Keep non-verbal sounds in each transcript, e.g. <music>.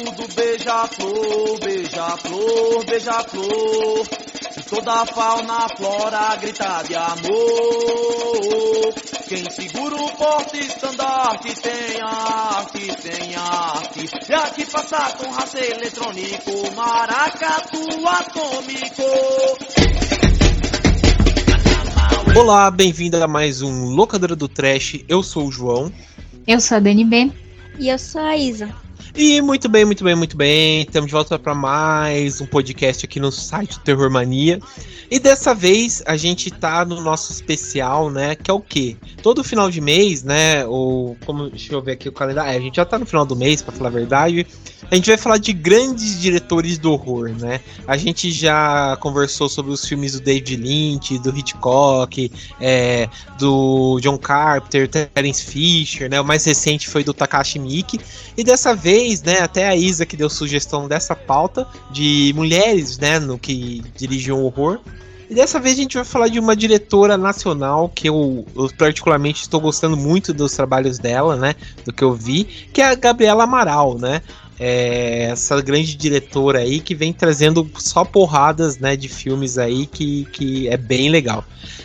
O bico do beija-flor, beija-flor, beija-flor. E toda a fauna, flora grita de amor. Quem segura o porte estandarte tem arte, tem arte. E aqui passa com raça eletrônico, maracatu atômico. Olá, bem-vindo a mais um Locadora do Trash. Eu sou o João. Eu sou a Dani B. E eu sou a Isa. E muito bem, muito bem, muito bem. Estamos de volta para mais um podcast aqui no site Terror Mania. E dessa vez a gente tá no nosso especial, né? Que é o quê? Todo final de mês, né? Ou como deixa eu ver aqui o calendário. É, a gente já tá no final do mês, para falar a verdade. A gente vai falar de grandes diretores do horror, né? A gente já conversou sobre os filmes do David Lynch, do Hitchcock, é, do John Carpenter, Terence Fisher, né? O mais recente foi do Takashi Miike. E dessa vez, né? Até a Isa que deu sugestão dessa pauta de mulheres, né? No que dirigiam horror. E dessa vez a gente vai falar de uma diretora nacional que eu, eu, particularmente estou gostando muito dos trabalhos dela, né? Do que eu vi, que é a Gabriela Amaral, né? É essa grande diretora aí que vem trazendo só porradas, né, de filmes aí que, que é bem legal.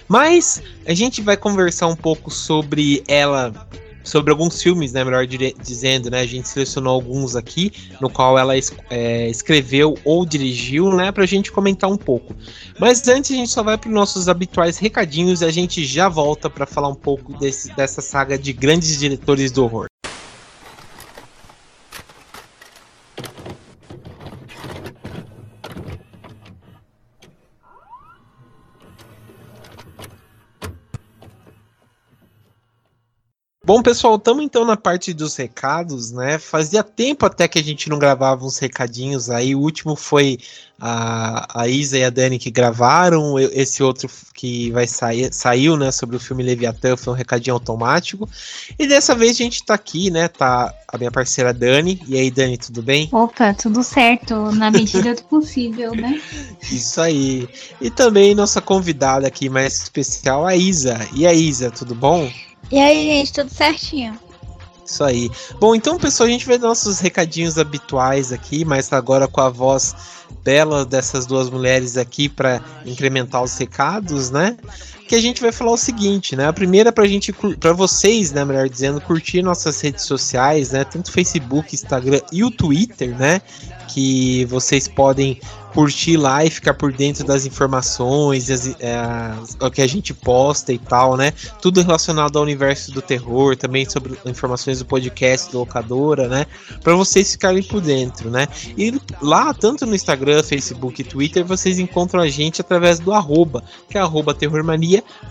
Mas a gente vai conversar um pouco sobre ela sobre alguns filmes, né, melhor dizendo, né, a gente selecionou alguns aqui, no qual ela é, escreveu ou dirigiu, né, pra gente comentar um pouco. Mas antes a gente só vai para os nossos habituais recadinhos e a gente já volta para falar um pouco desse, dessa saga de grandes diretores do horror. Bom, pessoal, estamos então na parte dos recados, né? Fazia tempo até que a gente não gravava uns recadinhos aí. O último foi a, a Isa e a Dani que gravaram. Esse outro que vai sair, saiu, né? Sobre o filme Leviatã, foi um recadinho automático. E dessa vez a gente tá aqui, né? Tá a minha parceira Dani. E aí, Dani, tudo bem? Opa, tudo certo, na medida do possível, né? <laughs> Isso aí. E também nossa convidada aqui mais especial, a Isa. E a Isa, tudo bom? E aí, gente, tudo certinho? Isso aí. Bom, então, pessoal, a gente vai dar nossos recadinhos habituais aqui, mas agora com a voz bela dessas duas mulheres aqui para incrementar os recados, né? Que a gente vai falar o seguinte, né? A primeira para gente, para vocês, né, melhor dizendo, curtir nossas redes sociais, né? Tanto Facebook, Instagram e o Twitter, né? Que vocês podem curtir lá e ficar por dentro das informações, as, é, o que a gente posta e tal, né? Tudo relacionado ao universo do terror, também sobre informações do podcast do Locadora, né? Para vocês ficarem por dentro, né? E lá, tanto no Instagram, Facebook e Twitter, vocês encontram a gente através do arroba, que é arroba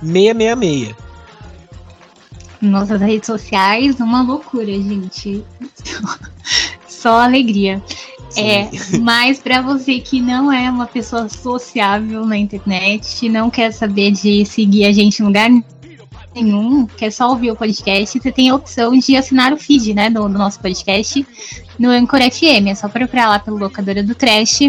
terrormania666 nossas redes sociais, uma loucura, gente. <laughs> Só alegria. É, mas para você que não é uma pessoa sociável na internet, não quer saber de seguir a gente em lugar nenhum, quer só ouvir o podcast, você tem a opção de assinar o feed, né, do, do nosso podcast no Anchor FM. É só procurar lá pelo Locadora do Trash,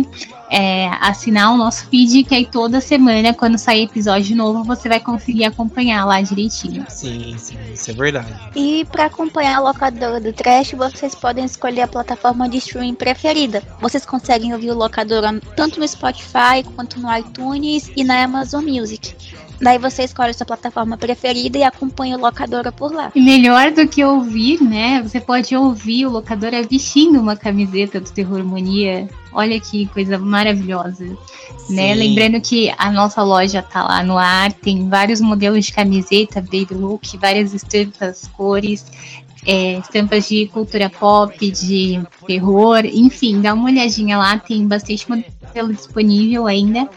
é, assinar o nosso feed, que aí toda semana, quando sair episódio novo, você vai conseguir acompanhar lá direitinho. Sim, sim, isso é verdade. E para acompanhar a Locadora do Trash, vocês podem escolher a plataforma de streaming preferida. Vocês conseguem ouvir o Locadora tanto no Spotify, quanto no iTunes e na Amazon Music. Daí você escolhe a sua plataforma preferida e acompanha o Locadora por lá. E melhor do que ouvir, né? Você pode ouvir o Locadora vestindo uma camiseta do Terror Mania. Olha que coisa maravilhosa, né? Lembrando que a nossa loja tá lá no ar, tem vários modelos de camiseta, baby look, várias estampas, cores, é, estampas de cultura pop, de terror, enfim, dá uma olhadinha lá, tem bastante modelo disponível ainda.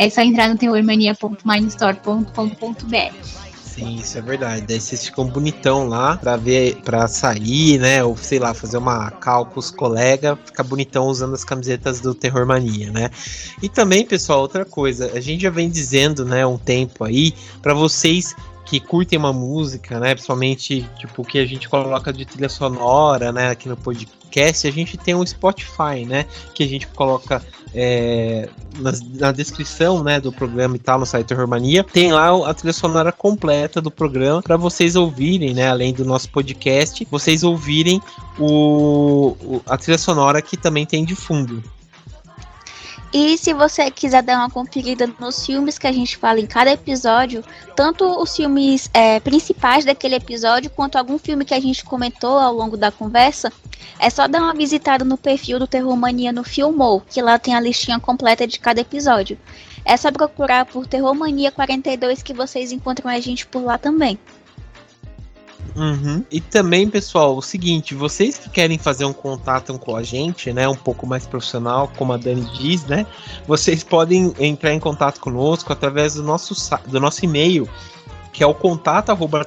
É só entrar no terrormania.mindstore.com.br. Sim, isso é verdade. Daí vocês ficam bonitão lá pra ver, para sair, né? Ou sei lá, fazer uma cal com os ficar bonitão usando as camisetas do Terror Mania, né? E também, pessoal, outra coisa, a gente já vem dizendo, né, um tempo aí, para vocês que curtem uma música, né? Principalmente, tipo, que a gente coloca de trilha sonora, né? Aqui no podcast, a gente tem um Spotify, né? Que a gente coloca é, na, na, descrição né, do programa e tal, no site Terrormania, tem lá a trilha sonora completa do programa para vocês ouvirem, né? Além do nosso podcast, vocês ouvirem o, o, a trilha sonora que também tem de fundo. E se você quiser dar uma conferida nos filmes que a gente fala em cada episódio, tanto os filmes é, principais daquele episódio, quanto algum filme que a gente comentou ao longo da conversa, é só dar uma visitada no perfil do Terror Mania no Filmou, que lá tem a listinha completa de cada episódio. É só procurar por Terror Mania 42 que vocês encontram a gente por lá também. Uhum. E também, pessoal, o seguinte, vocês que querem fazer um contato com a gente, né, um pouco mais profissional, como a Dani diz, né, vocês podem entrar em contato conosco através do nosso, do nosso e-mail, que é o contato arroba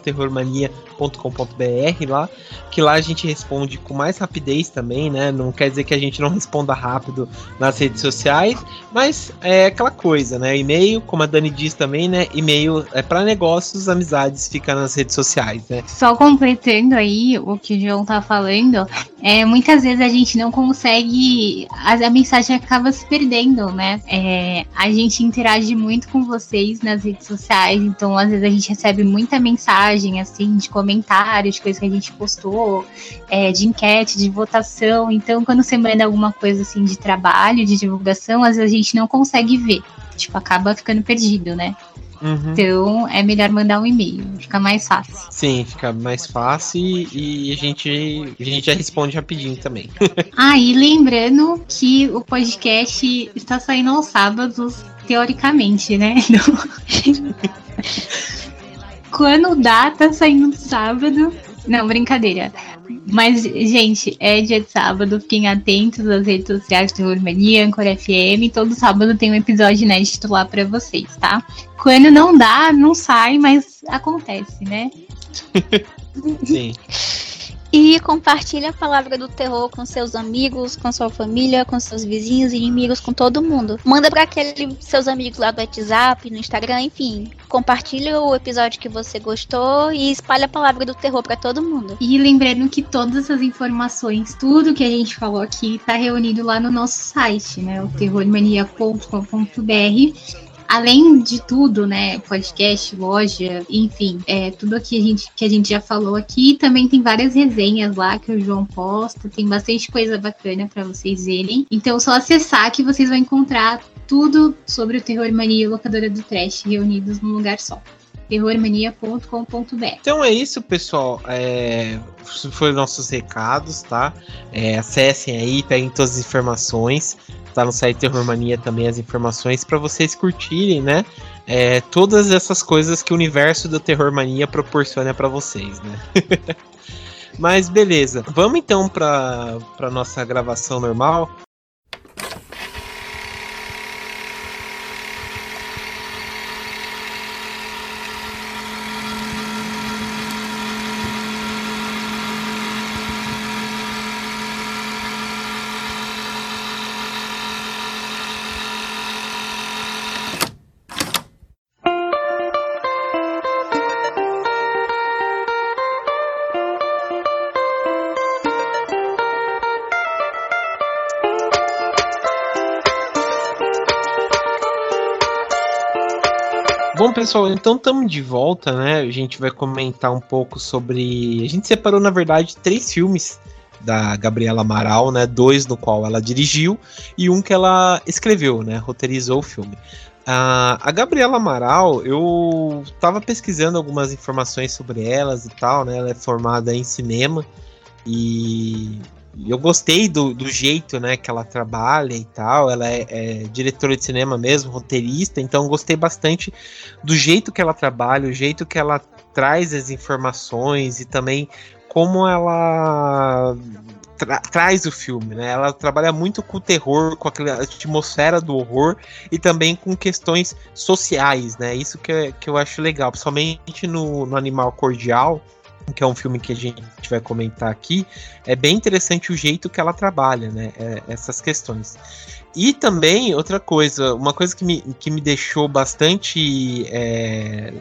terrormania.com.br lá, que lá a gente responde com mais rapidez também, né? Não quer dizer que a gente não responda rápido nas redes sociais, mas é aquela coisa, né? E-mail, como a Dani diz também, né? E-mail é para negócios, amizades, fica nas redes sociais, né? Só completando aí o que o João tá falando, é, muitas vezes a gente não consegue, a, a mensagem acaba se perdendo, né? É, a gente interage muito com vocês nas redes sociais, então às vezes a gente recebe muita mensagem, assim, de comentários, de coisas que a gente postou, é, de enquete, de votação. Então, quando você manda alguma coisa, assim, de trabalho, de divulgação, às vezes a gente não consegue ver. Tipo, acaba ficando perdido, né? Uhum. Então é melhor mandar um e-mail, fica mais fácil. Sim, fica mais fácil e a gente, a gente já responde rapidinho também. <laughs> ah, e lembrando que o podcast está saindo aos sábados, teoricamente, né? <laughs> <laughs> Quando dá, tá saindo sábado. Não, brincadeira. Mas, gente, é dia de sábado, fiquem atentos às redes sociais do Urmania, Ancor FM. Todo sábado tem um episódio inédito lá pra vocês, tá? Quando não dá, não sai, mas acontece, né? <laughs> Sim. E compartilhe a palavra do terror com seus amigos, com sua família, com seus vizinhos, inimigos, com todo mundo. Manda para aqueles seus amigos lá do WhatsApp, no Instagram, enfim. Compartilhe o episódio que você gostou e espalhe a palavra do terror para todo mundo. E lembrando que todas essas informações, tudo que a gente falou aqui, tá reunido lá no nosso site, né? O terrormania.com.br além de tudo, né, podcast, loja, enfim, é, tudo aqui a gente, que a gente já falou aqui, também tem várias resenhas lá que o João posta, tem bastante coisa bacana para vocês verem. Então, só acessar que vocês vão encontrar tudo sobre o Terror Mania e Locadora do Trash reunidos num lugar só terrormania.com.br. Então é isso, pessoal. É, foram nossos recados, tá? É, acessem aí, peguem todas as informações tá no site Terror Mania também as informações para vocês curtirem, né? É, todas essas coisas que o universo do Terror Mania proporciona para vocês, né? <laughs> Mas beleza, vamos então para nossa gravação normal. Pessoal, então estamos de volta, né? A gente vai comentar um pouco sobre. A gente separou, na verdade, três filmes da Gabriela Amaral, né? Dois no qual ela dirigiu e um que ela escreveu, né? Roteirizou o filme. Uh, a Gabriela Amaral, eu estava pesquisando algumas informações sobre elas e tal, né? Ela é formada em cinema e eu gostei do, do jeito né, que ela trabalha e tal. Ela é, é, diretora de cinema mesmo, roteirista, então gostei bastante do jeito que ela trabalha, o jeito que ela traz as informações e também como ela tra traz o filme, né? Ela trabalha muito com o terror, com aquela atmosfera do horror e também com questões sociais, né? Isso que, é, que eu acho legal, principalmente no, no Animal Cordial que é um filme que a gente vai comentar aqui, é bem interessante o jeito que ela trabalha, né? É, essas questões. E também, outra coisa, uma coisa que me, que me deixou bastante é,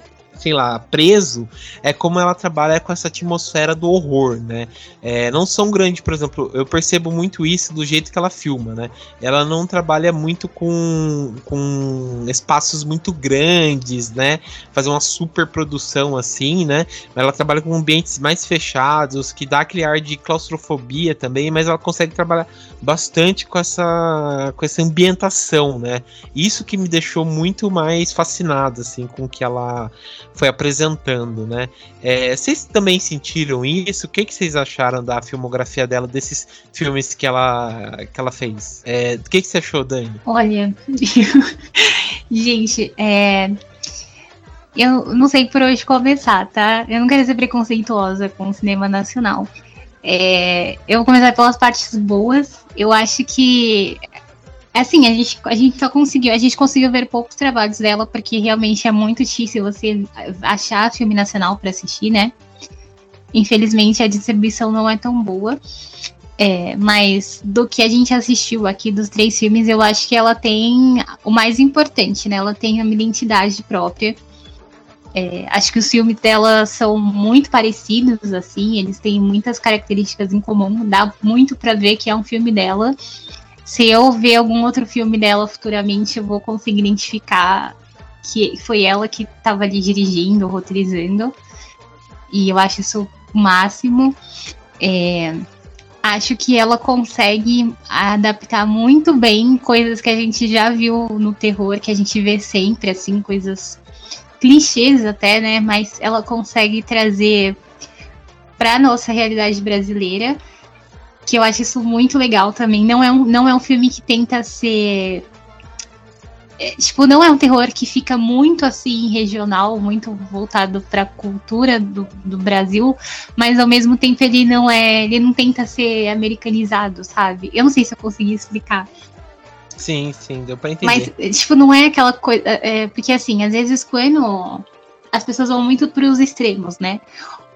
sei lá, preso, é como ela trabalha com essa atmosfera do horror, né? É, não são grandes, por exemplo, eu percebo muito isso do jeito que ela filma, né? Ela não trabalha muito com, com espaços muito grandes, né? Fazer uma super produção assim, né? Ela trabalha com ambientes mais fechados, que dá aquele ar de claustrofobia também, mas ela consegue trabalhar bastante com essa, com essa ambientação, né? Isso que me deixou muito mais fascinado, assim, com que ela foi apresentando, né? É, vocês também sentiram isso? O que, que vocês acharam da filmografia dela, desses filmes que ela, que ela fez? É, o que, que você achou, Dani? Olha, <laughs> gente, é, eu não sei por onde começar, tá? Eu não quero ser preconceituosa com o cinema nacional. É, eu vou começar pelas partes boas. Eu acho que assim, a gente, a gente só conseguiu, a gente conseguiu ver poucos trabalhos dela, porque realmente é muito difícil você achar filme nacional para assistir, né? Infelizmente a distribuição não é tão boa. É, mas do que a gente assistiu aqui dos três filmes, eu acho que ela tem o mais importante, né? Ela tem uma identidade própria. É, acho que os filmes dela são muito parecidos, assim, eles têm muitas características em comum, dá muito para ver que é um filme dela. Se eu ver algum outro filme dela futuramente, eu vou conseguir identificar que foi ela que estava ali dirigindo, roteirizando. E eu acho isso o máximo. É, acho que ela consegue adaptar muito bem coisas que a gente já viu no terror, que a gente vê sempre, assim, coisas clichês até, né? Mas ela consegue trazer para nossa realidade brasileira, que eu acho isso muito legal também. Não é um, não é um filme que tenta ser é, tipo, não é um terror que fica muito assim regional, muito voltado para a cultura do, do Brasil, mas ao mesmo tempo ele não é, ele não tenta ser americanizado, sabe? Eu não sei se eu consegui explicar. Sim, sim, deu pra entender. Mas, tipo, não é aquela coisa. É, porque, assim, às vezes quando. As pessoas vão muito pros extremos, né?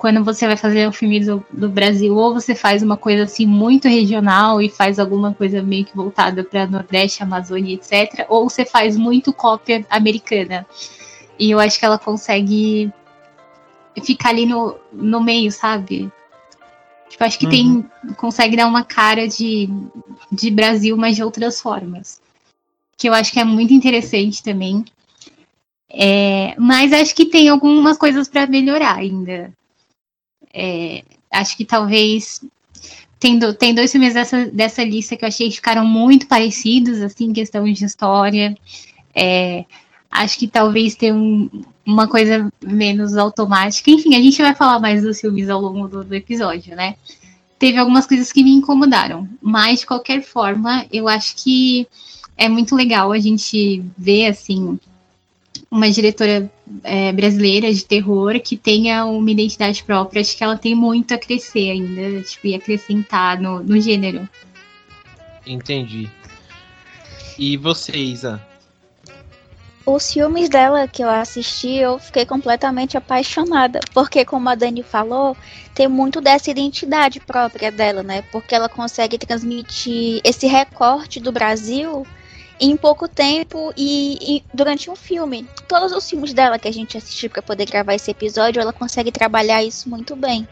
Quando você vai fazer um filme do, do Brasil, ou você faz uma coisa assim muito regional e faz alguma coisa meio que voltada para Nordeste, Amazônia, etc. Ou você faz muito cópia americana. E eu acho que ela consegue ficar ali no, no meio, sabe? Tipo, acho que uhum. tem. consegue dar uma cara de, de Brasil, mas de outras formas. Que eu acho que é muito interessante também. É, mas acho que tem algumas coisas para melhorar ainda. É, acho que talvez. Tem, do, tem dois filmes dessa, dessa lista que eu achei que ficaram muito parecidos, assim, em questão de história. É, acho que talvez tenha um, uma coisa menos automática. Enfim, a gente vai falar mais dos filmes ao longo do, do, episódio, né? Teve algumas coisas que me incomodaram, mas de qualquer forma, eu acho que é muito legal a gente ver, assim, uma diretora é, brasileira de terror que tenha uma identidade própria. Acho que ela tem muito a crescer ainda, tipo, e acrescentar no, no gênero. Entendi. E você, Isa? Os filmes dela que eu assisti, eu fiquei completamente apaixonada. Porque, como a Dani falou, tem muito dessa identidade própria dela, né? Porque ela consegue transmitir esse recorte do Brasil em pouco tempo e, e, durante um filme. Todos os filmes dela que a gente assistiu para poder gravar esse episódio, ela consegue trabalhar isso muito bem.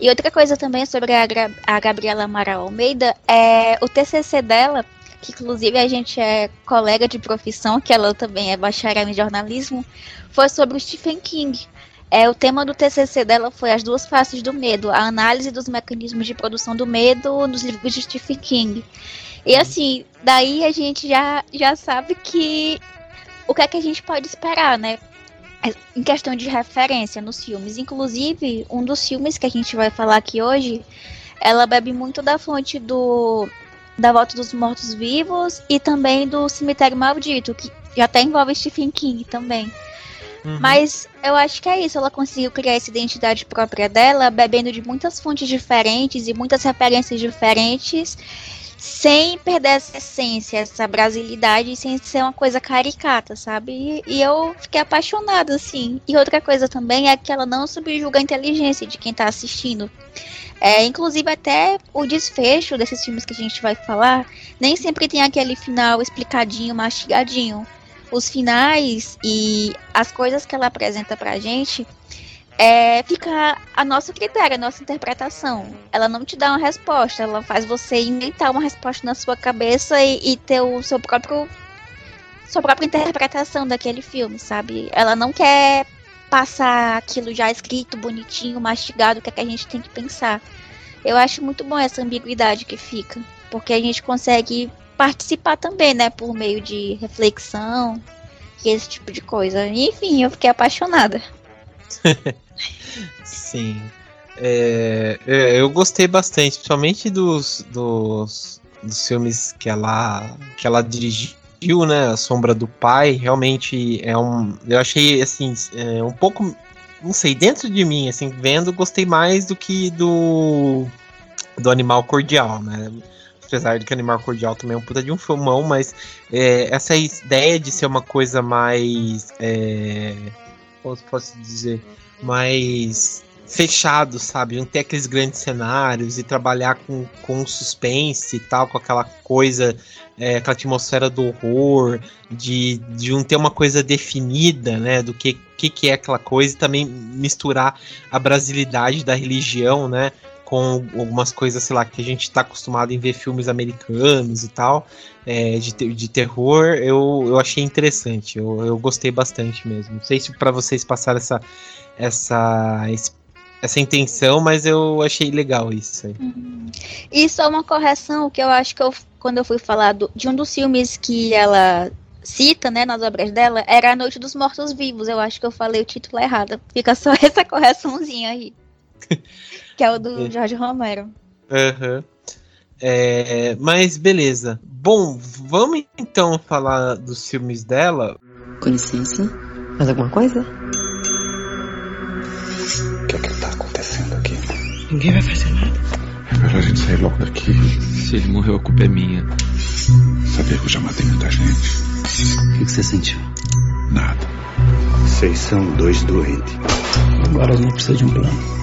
E outra coisa também sobre a, a Gabriela Amaral Almeida é o TCC dela que inclusive a gente é colega de profissão, que ela também é bacharel em jornalismo, foi sobre o Stephen King. É, o tema do TCC dela foi as duas faces do medo, a análise dos mecanismos de produção do medo nos livros de Stephen King. E assim, daí a gente já, já sabe que o que é que a gente pode esperar, né? Em questão de referência nos filmes. Inclusive, um dos filmes que a gente vai falar aqui hoje, ela bebe muito da fonte do da Volta dos Mortos Vivos e também do Cemitério Maldito, que já até envolve Stephen King também. Uhum. Mas eu acho que é isso, ela conseguiu criar essa identidade própria dela, bebendo de muitas fontes diferentes e muitas referências diferentes, sem perder essa essência, essa brasilidade, sem ser uma coisa caricata, sabe? E, e, eu fiquei apaixonada, assim. E outra coisa também é que ela não subjuga a inteligência de quem tá assistindo. É, inclusive, até o desfecho desses filmes que a gente vai falar, nem sempre tem aquele final explicadinho, mastigadinho. os finais e as coisas que ela apresenta pra gente é, fica a nosso critério, a nossa interpretação. Ela não te dá uma resposta, ela faz você inventar uma resposta na sua cabeça e, e ter o seu próprio sua própria interpretação daquele filme, sabe? Ela não quer passar aquilo já escrito, bonitinho, mastigado, o que, é que a gente tem que pensar. Eu acho muito bom essa ambiguidade que fica, porque a gente consegue participar também, né, por meio de reflexão e esse tipo de coisa. Enfim, eu fiquei apaixonada. Sim. É, é, eu gostei bastante, principalmente dos, dos, dos filmes que ela, que ela dirigiu, né? A Sombra do Pai. Realmente é um. Eu achei, assim, é, um pouco. Não sei, dentro de mim, assim, vendo, gostei mais do que do. Do Animal Cordial, né? apesar de que Animal Cordial também é um puta de um filmão, mas é, essa ideia de ser uma coisa mais. É, posso dizer? Mais fechado, sabe? Não ter aqueles grandes cenários e trabalhar com, com suspense e tal, com aquela coisa, é, aquela atmosfera do horror, de, de não ter uma coisa definida, né? Do que, que, que é aquela coisa e também misturar a brasilidade da religião, né? Com algumas coisas, sei lá, que a gente está acostumado em ver filmes americanos e tal, é, de, de terror, eu, eu achei interessante, eu, eu gostei bastante mesmo. Não sei se para vocês passaram essa, essa, essa intenção, mas eu achei legal isso aí. Uhum. E só uma correção, que eu acho que eu, quando eu fui falar do, de um dos filmes que ela cita, né, nas obras dela, era A Noite dos Mortos Vivos. Eu acho que eu falei o título errado. Fica só <laughs> essa correçãozinha aí. <laughs> que é o do é. Jorge Romero. Uhum. É, mas beleza. Bom, vamos então falar dos filmes dela. Com licença, mais alguma coisa? O que é que tá acontecendo aqui? Ninguém vai fazer nada. É melhor a gente sair logo daqui. Se ele morreu, a culpa é minha. Sabia que eu já matei muita gente. O que, que você sentiu? Nada. Vocês são dois doentes. Agora gente precisa de um plano.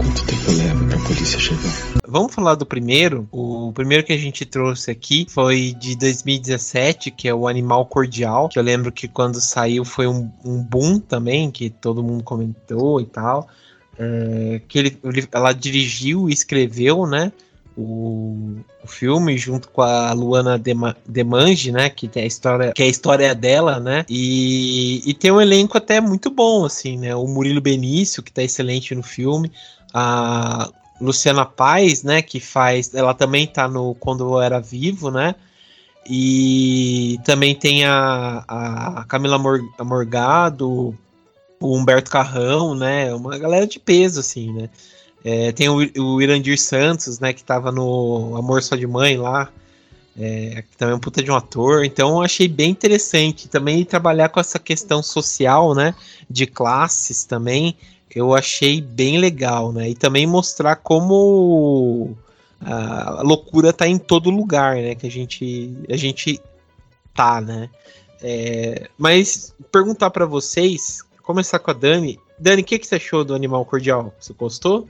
Quanto tempo leva pra polícia chegar? Vamos falar do primeiro. O primeiro que a gente trouxe aqui foi de 2017, que é o Animal Cordial. Que eu lembro que quando saiu foi um, um boom também, que todo mundo comentou e tal. É, que ele, ela dirigiu e escreveu, né? O, o, filme junto com a Luana Demange, né, que tem a história, que é a história dela, né? E, e tem um elenco até muito bom assim, né? O Murilo Benício, que tá excelente no filme, a Luciana Paz, né, que faz, ela também tá no Quando Eu Era Vivo, né, e também tem a, a Camila Morgado, o Humberto Carrão, né, uma galera de peso, assim, né. É, tem o, o Irandir Santos, né, que tava no Amor Só de Mãe lá, é, que também é um puta de um ator, então achei bem interessante também trabalhar com essa questão social, né, de classes também, eu achei bem legal, né? E também mostrar como a loucura tá em todo lugar, né? Que a gente, a gente tá, né? É, mas perguntar para vocês, começar com a Dani. Dani, o que, que você achou do Animal Cordial? Você gostou?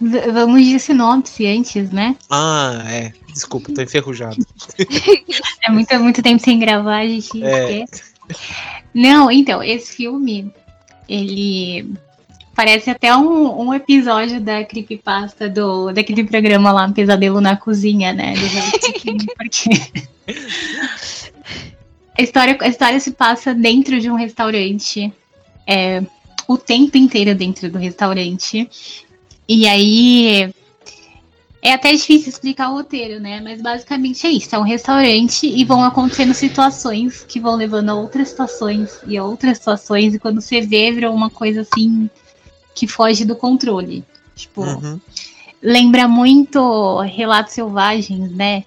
Vamos de sinopse antes, né? Ah, é. Desculpa, tô enferrujado. <laughs> é muito, muito tempo sem gravar, a gente é. esquece. Não, então, esse filme ele parece até um, um episódio da creepypasta do, daquele programa lá, Pesadelo na Cozinha, né? <laughs> porque a história, a história se passa dentro de um restaurante. É, o tempo inteiro dentro do restaurante. E aí é até difícil explicar o roteiro, né? Mas basicamente é isso: é um restaurante e vão acontecendo situações que vão levando a outras situações e a outras situações, e quando você vê, vira uma coisa assim que foge do controle. Tipo, uhum. lembra muito Relatos Selvagens, né?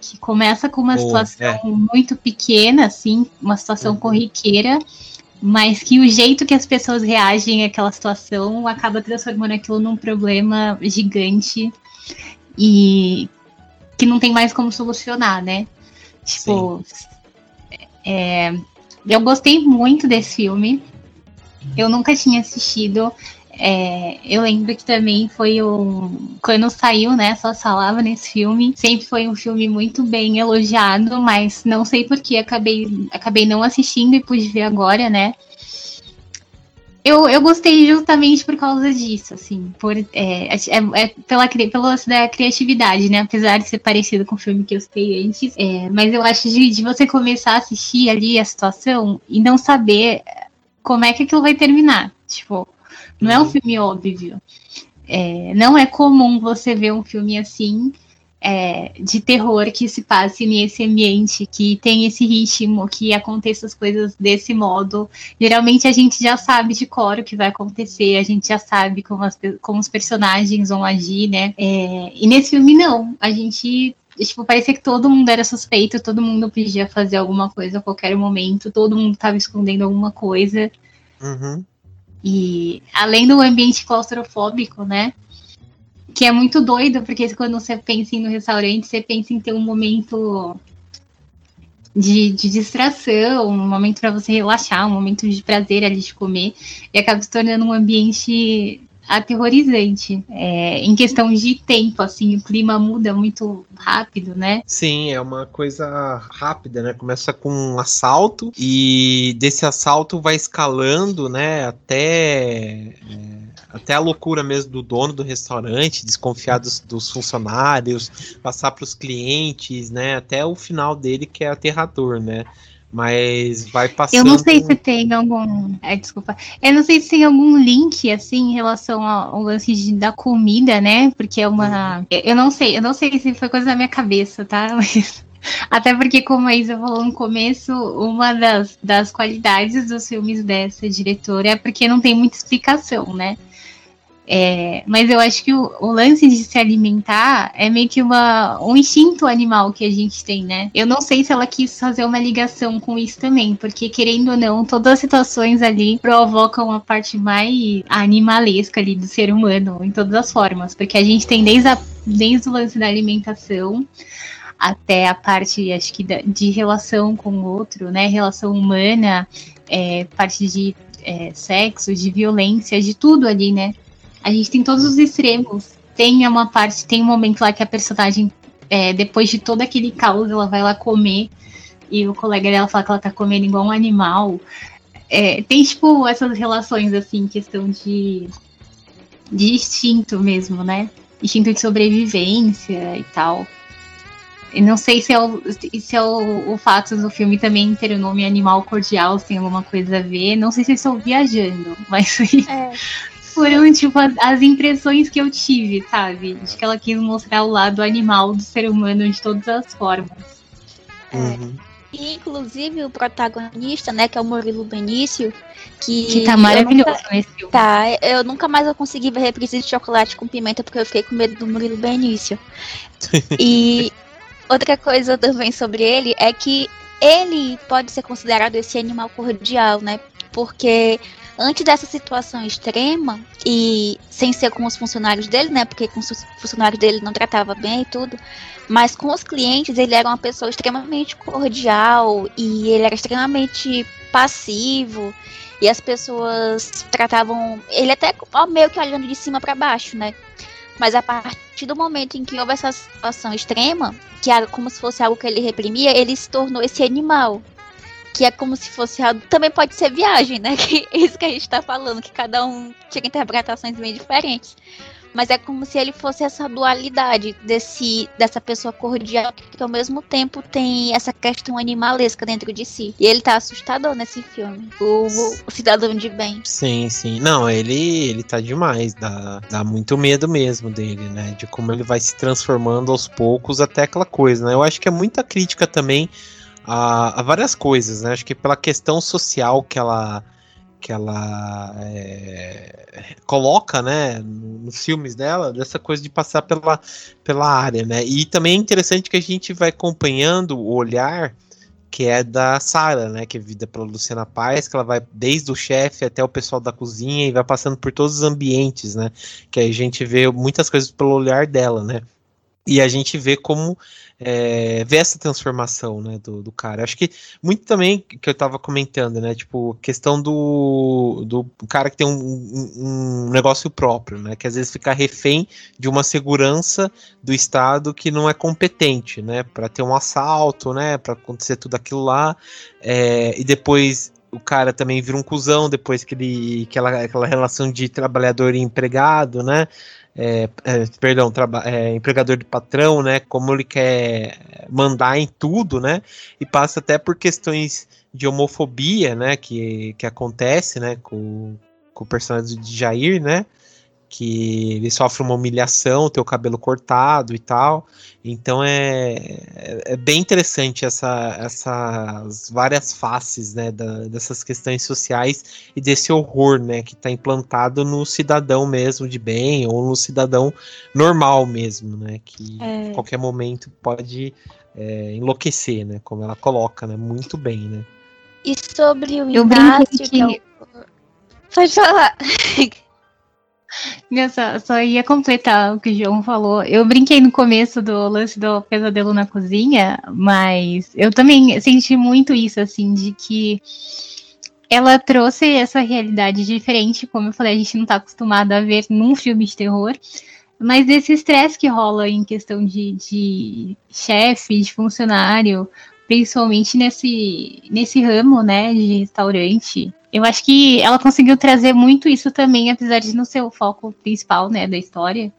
Que começa com uma situação é. muito pequena, assim, uma situação uhum. corriqueira, mas que o jeito que as pessoas reagem àquela situação acaba transformando aquilo num problema gigante e que não tem mais como solucionar, né? Tipo, é, eu gostei muito desse filme. Eu nunca tinha assistido. É, eu lembro que também foi um. Quando saiu, né? Só falava nesse filme. Sempre foi um filme muito bem elogiado, mas não sei porquê. Acabei, acabei não assistindo e pude ver agora, né? Eu, eu gostei justamente por causa disso, assim, por, é, é, é pela, pela da criatividade, né? Apesar de ser parecido com o filme que eu citei antes. É, mas eu acho de, de você começar a assistir ali a situação e não saber como é que aquilo vai terminar. Tipo, não é um uhum. filme óbvio. É, não é comum você ver um filme assim é, de terror que se passe nesse ambiente, que tem esse ritmo, que aconteça as coisas desse modo. Geralmente a gente já sabe de cor o que vai acontecer, a gente já sabe como, as, como os personagens vão agir, né? É, e nesse filme, não. A gente tipo, parecia que todo mundo era suspeito, todo mundo podia fazer alguma coisa a qualquer momento, todo mundo estava escondendo alguma coisa. Uhum. E além do ambiente claustrofóbico, né? Que é muito doido, porque quando você pensa em no restaurante, você pensa em ter um momento de, de distração, um momento para você relaxar, um momento de prazer ali de comer, e acaba se tornando um ambiente aterrorizante. É, em questão de tempo, assim, o clima muda muito rápido, né? Sim, é uma coisa rápida, né? Começa com um assalto e desse assalto vai escalando, né? Até. É até a loucura mesmo do dono do restaurante, desconfiar dos, dos funcionários, passar para os clientes, né? Até o final dele que é aterrador, né? Mas vai passando. Eu não sei se tem algum. É, desculpa. Eu não sei se tem algum link, assim, em relação ao lance de, da comida, né? Porque é uma. Uhum. Eu não sei, eu não sei se foi coisa da minha cabeça, tá? <laughs> Mas. Até porque, como a Isa falou no começo, uma das, das qualidades dos filmes dessa diretora é porque não tem muita explicação, né? É, mas eu acho que o, o, lance de se alimentar é meio que uma, um instinto animal que a gente tem, né? Eu não sei se ela quis fazer uma ligação com isso também, porque querendo ou não, todas as situações ali provocam a parte mais animalesca ali do ser humano, em todas as formas, porque a gente tem desde, a, desde o lance da alimentação até a parte, acho que, de relação com o outro, né? Relação humana, é, parte de é, sexo, de violência, de tudo ali, né? A gente tem todos os extremos. Tem uma parte, tem um momento lá que a personagem, é, depois de todo aquele caos, ela vai lá comer e o colega dela fala que ela tá comendo igual um animal. É, tem, tipo, essas relações, assim, questão de, de instinto mesmo, né? Instinto de sobrevivência e tal. Eu não sei se é, o, se é o, o, fato do filme também ter o nome Animal Cordial, se tem alguma coisa a ver. Não sei se estou viajando, mas <laughs> é foram, tipo, as, as, impressões que eu tive, sabe? De que ela quis mostrar o lado animal do ser humano de todas as formas. É. Uhum. E, inclusive, o protagonista, né, que é o Murilo Benício, que... Que tá maravilhoso nunca, nesse filme. Tá, eu nunca mais eu consegui ver reprise de chocolate com pimenta, porque eu fiquei com medo do Murilo Benício. <laughs> e outra coisa também sobre ele é que ele pode ser considerado esse animal cordial, né? Porque antes dessa situação extrema, e sem ser com os funcionários dele, né? Porque com os funcionários dele não tratava bem e tudo, mas com os clientes ele era uma pessoa extremamente cordial e ele era extremamente passivo. E as pessoas tratavam ele até meio que olhando de cima para baixo, né? Mas a partir do momento em que houve essa situação extrema, que era como se fosse algo que ele reprimia, ele se tornou esse animal que é como se fosse também pode ser viagem, né? <laughs> Que é isso que a gente tá falando, que cada um tinha interpretações bem diferentes. Mas é como se ele fosse essa dualidade desse dessa pessoa cordial que ao mesmo tempo tem essa questão animalesca dentro de si. E ele tá assustador nesse filme, o, o cidadão de bem. Sim, sim. Não, ele ele tá demais, dá, dá muito medo mesmo dele, né? De como ele vai se transformando aos poucos até aquela coisa, né? Eu acho que é muita crítica também a, a várias coisas, né? Acho que pela questão social que ela que ela é, coloca, né, nos filmes dela, dessa coisa de passar pela, pela área, né? E também é interessante que a gente vai acompanhando o olhar que é da Sara, né, que é vida pela Luciana Paz, que ela vai desde o chefe até o pessoal da cozinha e vai passando por todos os ambientes, né? Que a gente vê muitas coisas pelo olhar dela, né? E a gente vê como é, vê essa transformação né, do, do cara. Acho que muito também que eu tava comentando, né? Tipo, questão do, do cara que tem um, um, um negócio próprio, né? Que às vezes fica refém de uma segurança do Estado que não é competente, né? Para ter um assalto, né? Para acontecer tudo aquilo lá. É, e depois o cara também vira um cuzão depois que ele aquela, aquela relação de trabalhador e empregado, né? É, é, perdão, é, empregador de patrão, né? Como ele quer mandar em tudo, né? E passa até por questões de homofobia, né? Que, que acontece, né? Com, com o personagem de Jair, né? Que ele sofre uma humilhação, ter o cabelo cortado e tal. Então é, é, é bem interessante essa, essas várias faces né, da, dessas questões sociais e desse horror né, que está implantado no cidadão mesmo de bem ou no cidadão normal mesmo, né? Que é. qualquer momento pode é, enlouquecer, né? Como ela coloca, né? Muito bem, né? E sobre o Inácio, que... que é Pode falar. <laughs> Eu só, só, ia completar o que o João falou. Eu brinquei no começo do lance do pesadelo na cozinha, mas eu também senti muito isso, assim, de que ela trouxe essa realidade diferente, como eu falei, a gente não está acostumado a ver num filme de terror, mas esse estresse que rola em questão de, de chefe, de funcionário, principalmente nesse, nesse ramo, né, de restaurante, eu acho que ela conseguiu trazer muito isso também, apesar de não ser o foco principal, né, da história.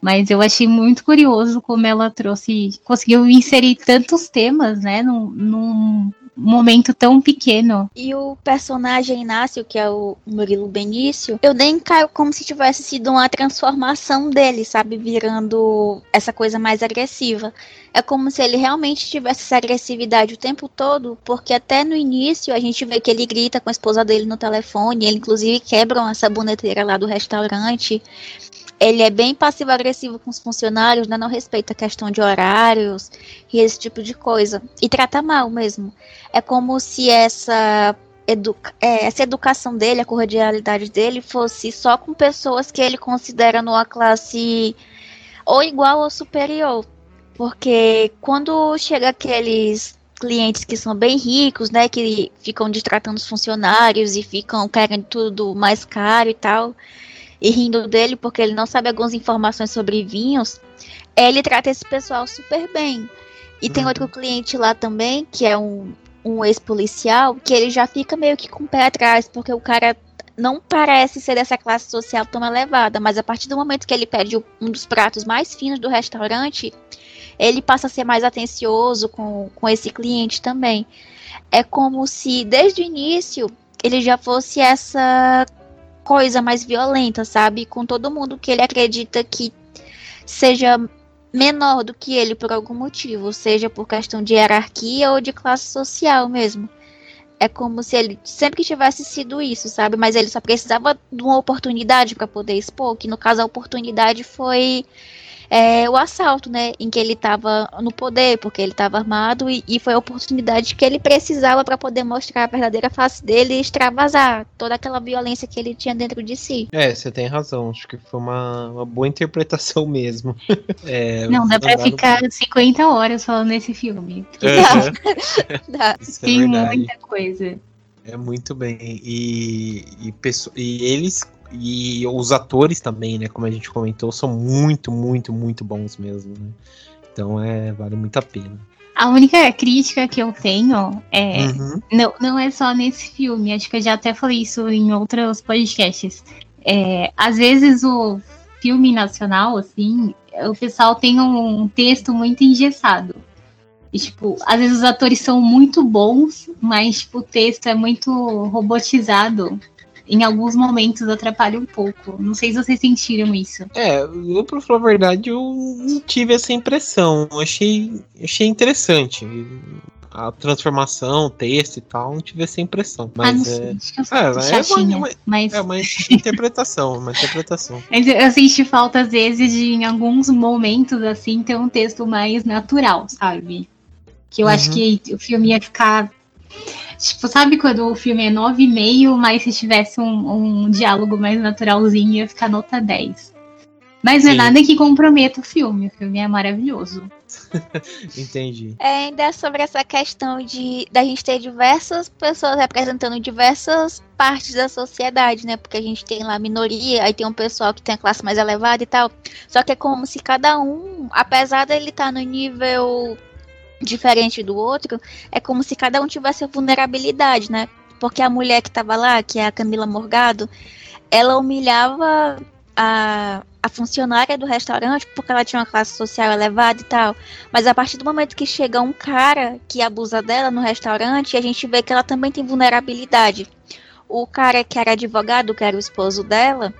Mas eu achei muito curioso como ela trouxe, conseguiu inserir tantos temas, né, num, num momento tão pequeno. E o personagem Inácio, que é o Murilo Benício, eu nem caio como se tivesse sido uma transformação dele, sabe? Virando essa coisa mais agressiva. É como se ele realmente tivesse essa agressividade o tempo todo, porque até no início a gente vê que ele grita com a esposa dele no telefone, ele inclusive quebra essa saboneteira lá do restaurante ele é bem passivo-agressivo com os funcionários, né? não respeita a questão de horários e esse tipo de coisa. E trata mal mesmo. É como se essa, educa é, essa educação dele, a cordialidade dele, fosse só com pessoas que ele considera numa classe ou igual ou superior. Porque quando chega aqueles clientes que são bem ricos, né, que ficam destratando os funcionários e ficam querendo tudo mais caro e tal, e rindo dele porque ele não sabe algumas informações sobre vinhos, ele trata esse pessoal super bem. E tem uhum. outro cliente lá também, que é um, um ex-policial, que ele já fica meio que com o pé atrás, porque o cara não parece ser dessa classe social tão elevada, mas a partir do momento que ele pede um dos pratos mais finos do restaurante, ele passa a ser mais atencioso com, com esse cliente também. É como se desde o início ele já fosse essa coisa mais violenta, sabe? Com todo mundo que ele acredita que seja menor do que ele por algum motivo, seja por questão de hierarquia ou de classe social mesmo. É como se ele sempre tivesse sido isso, sabe? Mas ele só precisava de uma oportunidade para poder expor, que no caso a oportunidade foi é, o assalto, né? Em que ele estava no poder, porque ele estava armado, e, e, foi a oportunidade que ele precisava para poder mostrar a verdadeira face dele e extravasar toda aquela violência que ele tinha dentro de si. É, você tem razão. Acho que foi uma, uma boa interpretação mesmo. <laughs> É, Não, dá pra ficar no... 50 horas falando nesse filme. Uhum. dá. <laughs> <laughs> Tem é muita coisa. É muito bem. E, e, e eles e os atores também, né? Como a gente comentou, são muito, muito, muito bons mesmo. Né? Então é, vale muito a pena. A única crítica que eu tenho é. Uhum. Não, não é só nesse filme, acho que eu já até falei isso em outros podcasts. É, às vezes o filme nacional, assim, o pessoal tem um texto muito engessado. E, tipo, às vezes os atores são muito bons, mas tipo, o texto é muito robotizado em alguns momentos atrapalha um pouco. Não sei se vocês sentiram isso. É, eu, pra falar a verdade, eu não tive essa impressão. Eu achei, achei interessante. A transformação, o texto e tal, não tive essa impressão. Mas ah, não sei, é, é, é, uma, mas... é uma interpretação, uma interpretação. <laughs> Mas eu senti falta, às vezes, de em alguns momentos, assim, ter um texto mais natural, sabe? Que eu uhum. acho que o filme ia ficar Tipo, sabe quando o filme é 9,5, mas se tivesse um, um diálogo mais naturalzinho ia ficar nota 10. Mas não é nada que comprometa o filme. O filme é maravilhoso. <laughs> Entendi. É, ainda sobre essa questão de da gente ter diversas pessoas representando diversas partes da sociedade, né? Porque a gente tem lá a minoria, aí tem um pessoal que tem a classe mais elevada e tal. Só que é como se cada um, apesar dele estar no nível diferente do outro, é como se cada um tivesse vulnerabilidade, né? Porque a mulher que tava lá, que é a Camila Morgado, ela humilhava a, a funcionária do restaurante porque ela tinha uma classe social elevada e tal. Mas a partir do momento que chega um cara que abusa dela no restaurante, a gente vê que ela também tem vulnerabilidade. O cara que era advogado, que era o esposo dela,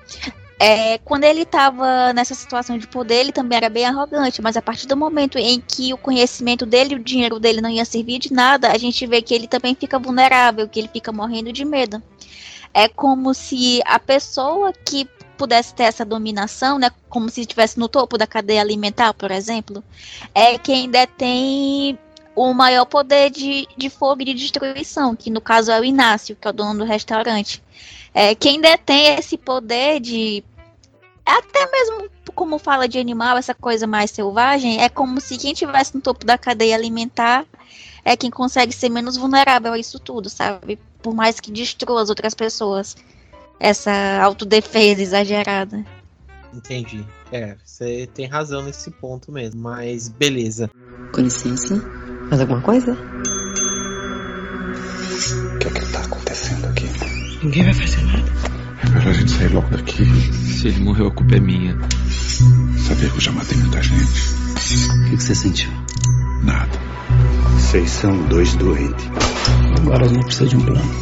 é, quando ele estava nessa situação de poder, ele também era bem arrogante, mas a partir do momento em que o conhecimento dele o dinheiro dele não ia servir de nada, a gente vê que ele também fica vulnerável, que ele fica morrendo de medo. É como se a pessoa que pudesse ter essa dominação, né, como se estivesse no topo da cadeia alimentar, por exemplo, é quem detém o maior poder de, de fogo e de destruição, que no caso é o Inácio, que é o dono do restaurante. É, quem detém esse poder de. Até mesmo como fala de animal, essa coisa mais selvagem, é como se quem estivesse no topo da cadeia alimentar é quem consegue ser menos vulnerável a isso tudo, sabe? Por mais que destrua as outras pessoas. Essa autodefesa exagerada. Entendi. É, você tem razão nesse ponto mesmo. Mas beleza. Com licença. Mais alguma coisa? O que é que tá acontecendo aqui? Ninguém vai fazer nada. É melhor a gente sair logo daqui. Se ele morreu, a culpa é minha. Saber que eu já matei muita gente. O que, que você sentiu? Nada. Vocês são dois doentes. Agora gente precisa de um plano.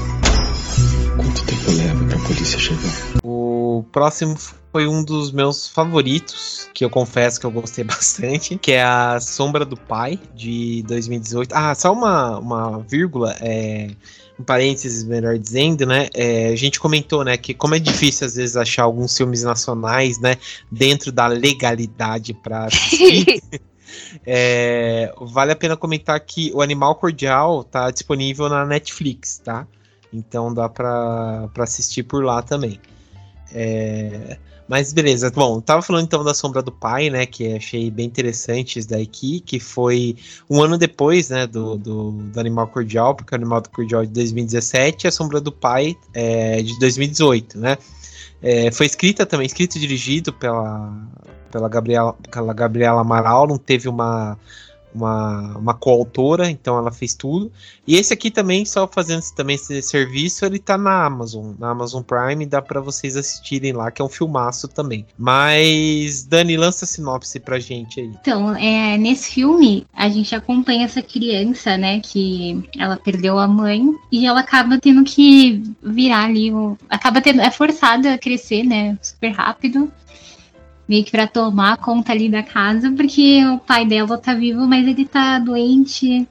Quanto tempo leva pra polícia chegar? O próximo foi um dos meus favoritos, que eu confesso que eu gostei <laughs> bastante, que é a Sombra do Pai, de 2018. Ah, só uma, uma vírgula, é, um parênteses, melhor dizendo, né? é, a gente comentou, né, que como é difícil às vezes achar alguns filmes nacionais, né, dentro da legalidade para assistir. <laughs> É, vale a pena comentar que o Animal Cordial tá disponível na Netflix, tá? Então dá pra assistir por lá também. É, mas beleza, bom, tava falando então da Sombra do Pai, né? Que achei bem interessante isso daqui, que foi um ano depois, né? Do, do, do Animal Cordial, porque o Animal Cordial é de 2017 e a Sombra do Pai é de 2018, né? É, foi escrita também, escrito e dirigido pela, pela, Gabriela, pela Gabriela Amaral, não teve uma, uma, uma coautora, então ela fez tudo. E esse aqui também, só fazendo também esse serviço, ele tá na Amazon, na Amazon Prime, dá pra vocês assistirem lá, que é um filmaço também. Mas, Dani, lança a sinopse pra gente aí. Então, é, nesse filme, a gente acompanha essa criança, né? Que ela perdeu a mãe e ela acaba tendo que virar ali. acaba tendo. É forçada a crescer, né? Super rápido. Meio que pra tomar conta ali da casa, porque o pai dela tá vivo, mas ele tá doente.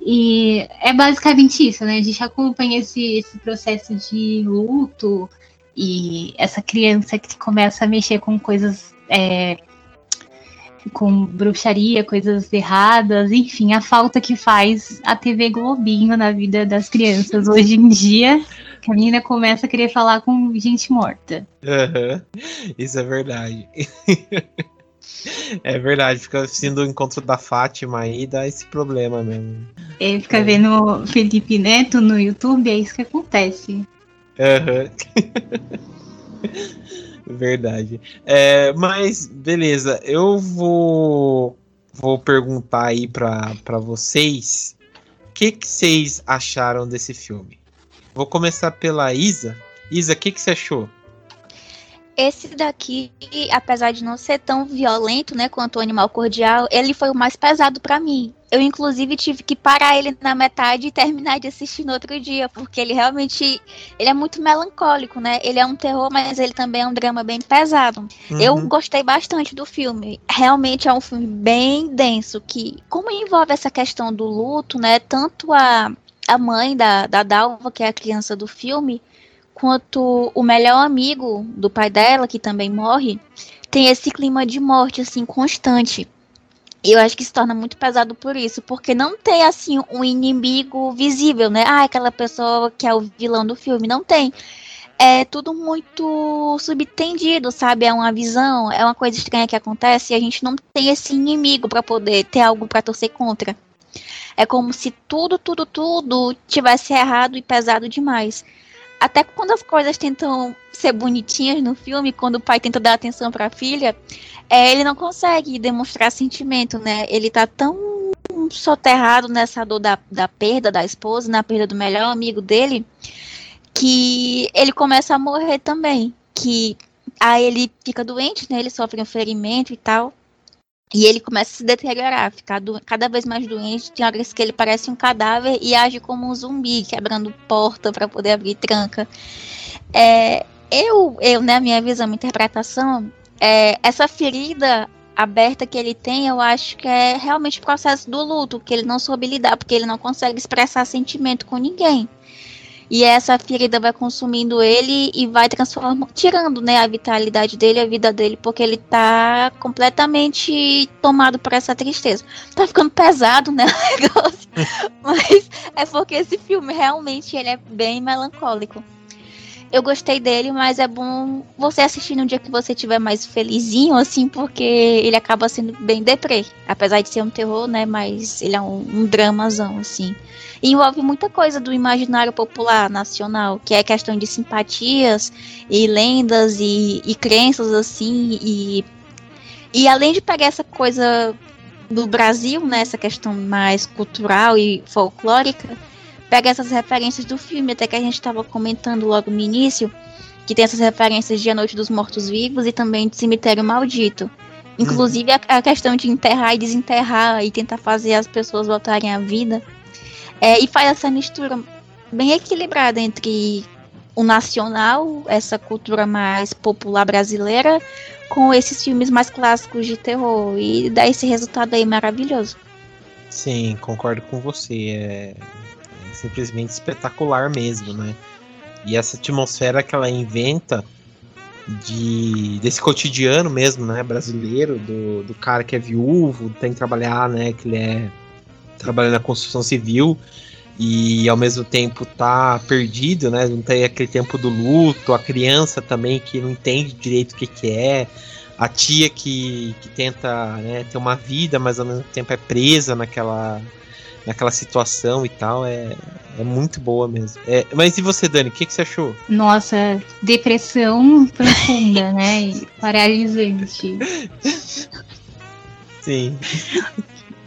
E é basicamente isso, né? A gente acompanha esse, esse processo de luto e essa criança que começa a mexer com coisas. é, com bruxaria, coisas erradas, enfim, a falta que faz a TV Globinho na vida das crianças hoje em dia. Que a menina começa a querer falar com gente morta. Aham, Isso é verdade. <laughs> É verdade, fica assistindo o encontro da Fátima aí, dá esse problema mesmo. Ele fica vendo Felipe Neto no YouTube, é isso que acontece. Aham. <laughs> Verdade. É, mas, beleza, eu vou, vou perguntar aí pra, pra vocês o que, que vocês acharam desse filme. Vou começar pela Isa. Isa, o que, que você achou? Esse daqui, apesar de não ser tão violento, né, quanto o Animal Cordial, ele foi o mais pesado pra mim. Eu, inclusive, tive que parar ele na metade e terminar de assistir no outro dia, porque ele realmente, ele é muito melancólico, né? Ele é um terror, mas ele também é um drama bem pesado. Eu Uhum. gostei bastante do filme. Realmente é um filme bem denso, que, como envolve essa questão do luto, né, tanto a, a mãe da, da Dalva, que é a criança do filme, quanto o melhor amigo do pai dela, que também morre, tem esse clima de morte, assim, constante. E eu acho que se torna muito pesado por isso, porque não tem, assim, um inimigo visível, né? Ah, aquela pessoa que é o vilão do filme, não tem. é tudo muito subtendido, sabe? É uma visão, é uma coisa estranha que acontece e a gente não tem esse inimigo para poder ter algo para torcer contra. É como se tudo, tudo, tudo tivesse errado e pesado demais. Até quando as coisas tentam ser bonitinhas no filme, quando o pai tenta dar atenção para a filha, é, ele não consegue demonstrar sentimento, né? Ele tá tão soterrado nessa dor da, da perda da esposa, na perda do melhor amigo dele, que ele começa a morrer também. Que aí ele fica doente, né? Ele sofre um ferimento e tal. E ele começa a se deteriorar, ficar cada vez mais doente. Tem horas que ele parece um cadáver e age como um zumbi, quebrando porta para poder abrir tranca. É, eu, eu, né, minha visão, minha interpretação, é, essa ferida aberta que ele tem, eu acho que é realmente o processo do luto, que ele não soube lidar, porque ele não consegue expressar sentimento com ninguém. E essa ferida vai consumindo ele e vai transformando, tirando, né, a vitalidade dele, a vida dele, porque ele tá completamente tomado por essa tristeza. Tá ficando pesado, né, <laughs> negócio. Mas é porque esse filme realmente ele é bem melancólico. Eu gostei dele, mas é bom você assistir no dia que você estiver mais felizinho, assim, porque ele acaba sendo bem deprê. Apesar de ser um terror, né? Mas ele é um, um dramazão, assim. E envolve muita coisa do imaginário popular nacional, que é questão de simpatias e lendas e, e crenças, assim. E, e além de pegar essa coisa do Brasil, né? Essa questão mais cultural e folclórica pega essas referências do filme, até que a gente estava comentando logo no início, que tem essas referências de A Noite dos Mortos-Vivos e também de Cemitério Maldito. Inclusive a, a, questão de enterrar e desenterrar e tentar fazer as pessoas voltarem à vida. É, e faz essa mistura bem equilibrada entre o nacional, essa cultura mais popular brasileira, com esses filmes mais clássicos de terror. E dá esse resultado aí maravilhoso. Sim, concordo com você. É, simplesmente espetacular mesmo, né? E essa atmosfera que ela inventa de desse cotidiano mesmo, né, brasileiro, do, do cara que é viúvo, tem que trabalhar, né, que ele é trabalhando na construção civil e ao mesmo tempo tá perdido, né, não tem aquele tempo do luto, a criança também que não entende direito o que que é, a tia que, que tenta né, ter uma vida, mas ao mesmo tempo é presa naquela naquela situação e tal, é, é muito boa mesmo. É, mas e você, Dani, o que, que você achou? Nossa, depressão profunda, né? E paralisante. <laughs> Sim.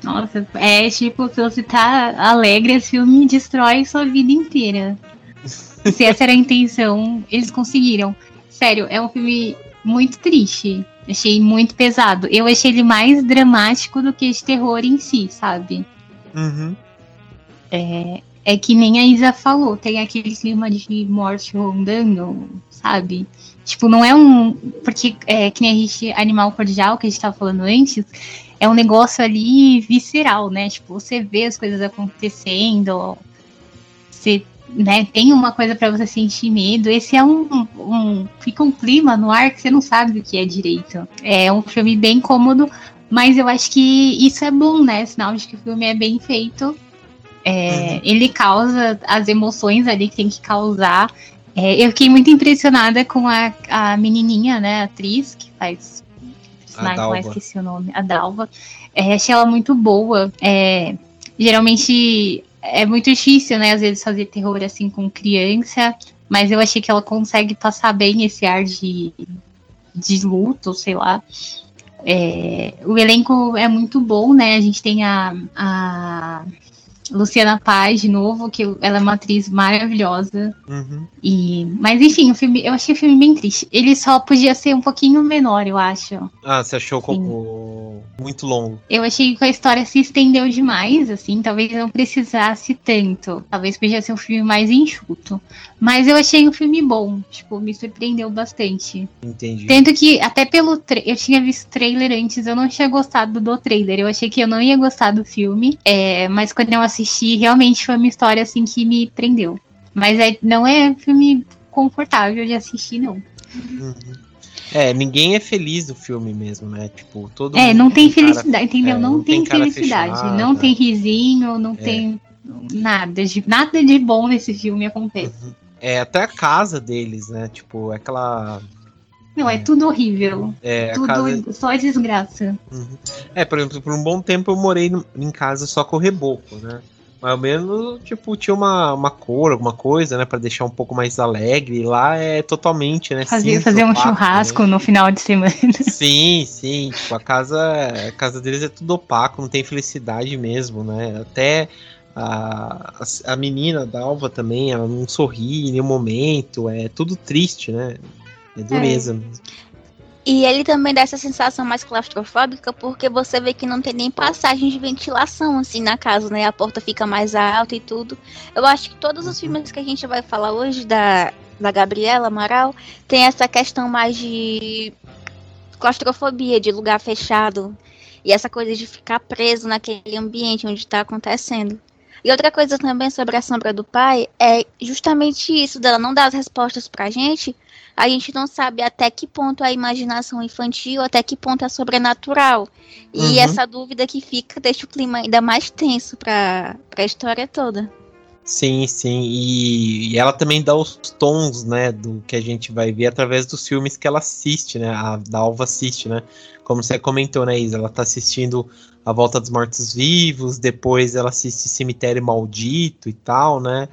Nossa, é tipo, se você tá alegre, esse filme destrói sua vida inteira. Se essa era a intenção, eles conseguiram. Sério, é um filme muito triste. Achei muito pesado. Eu achei ele mais dramático do que de terror em si, sabe? Uhum. É, é que nem a Isa falou, tem aquele clima de morte rondando, sabe? Tipo, não é um. Porque é que nem a gente. Animal cordial, que a gente tava falando antes, é um negócio ali visceral, né? Tipo, você vê as coisas acontecendo, você né, tem uma coisa para você sentir medo. Esse é um, um. Fica um clima no ar que você não sabe o que é direito. É um filme bem cômodo, mas eu acho que isso é bom, né? Sinal de que o filme é bem feito. É, uhum. Ele causa as emoções ali que tem que causar. É, eu fiquei muito impressionada com a, a menininha, né? A atriz que faz. Não esqueci o nome. A Dalva. É, achei ela muito boa. É, geralmente é muito difícil, né? Às vezes fazer terror assim com criança. Mas eu achei que ela consegue passar bem esse ar de, de luto, sei lá. É, o elenco é muito bom, né? A gente tem a, a Luciana Paz, de novo, que ela é uma atriz maravilhosa. Uhum. E, mas enfim, o filme, eu achei o filme bem triste. Ele só podia ser um pouquinho menor, eu acho. Ah, você achou como muito longo? Eu achei que a história se estendeu demais, assim, talvez não precisasse tanto. Talvez podia ser um filme mais enxuto. Mas eu achei um filme bom, tipo, me surpreendeu bastante. Entendi. Tanto que até pelo eu tinha visto trailer antes, eu não tinha gostado do trailer. Eu achei que eu não ia gostar do filme, é, mas quando eu assisti, realmente foi uma história assim que me prendeu. Mas é, não é filme confortável de assistir, não. Uhum. É, ninguém é feliz do filme mesmo, né? Tipo, todo É, não tem felicidade, cara, entendeu? É, não, não, tem, tem felicidade. Fechada. Não tem risinho, não é. tem nada de, nada de bom nesse filme acontece. Uhum. é até a casa deles, né? Tipo, aquela. Não, é tudo horrível. É, tudo casa. só desgraça. Uhum. É, por exemplo, por um bom tempo eu morei em casa só com reboco, né? Mais ou menos, tipo, tinha uma, uma cor, alguma coisa, né? Pra deixar um pouco mais alegre. Lá é totalmente, né? Fazer, cinza, fazer um opaco, churrasco né? no final de semana. <laughs> Sim, sim. Tipo, a casa, a casa deles é tudo opaco, não tem felicidade mesmo, né? Até a, a, a menina da Alva também, ela não sorri em nenhum momento, é tudo triste, né? É dureza mesmo. E ele também dá essa sensação mais claustrofóbica porque você vê que não tem nem passagem de ventilação assim na casa, né? A porta fica mais alta e tudo. Eu acho que todos os filmes que a gente vai falar hoje da, da Gabriela Amaral tem essa questão mais de claustrofobia, de lugar fechado. E essa coisa de ficar preso naquele ambiente onde está acontecendo. E outra coisa também sobre a sombra do pai é justamente isso, dela não dar as respostas pra gente, a gente não sabe até que ponto é a imaginação infantil, até que ponto é sobrenatural. E Uhum. essa dúvida que fica deixa o clima ainda mais tenso pra, pra história toda. Sim, sim. E, e ela também dá os tons, né, do que a gente vai ver através dos filmes que ela assiste, né? A da Alva assiste, né? Como você comentou, né, Isa? Ela tá assistindo A Volta dos Mortos Vivos, depois ela assiste Cemitério Maldito e tal, né?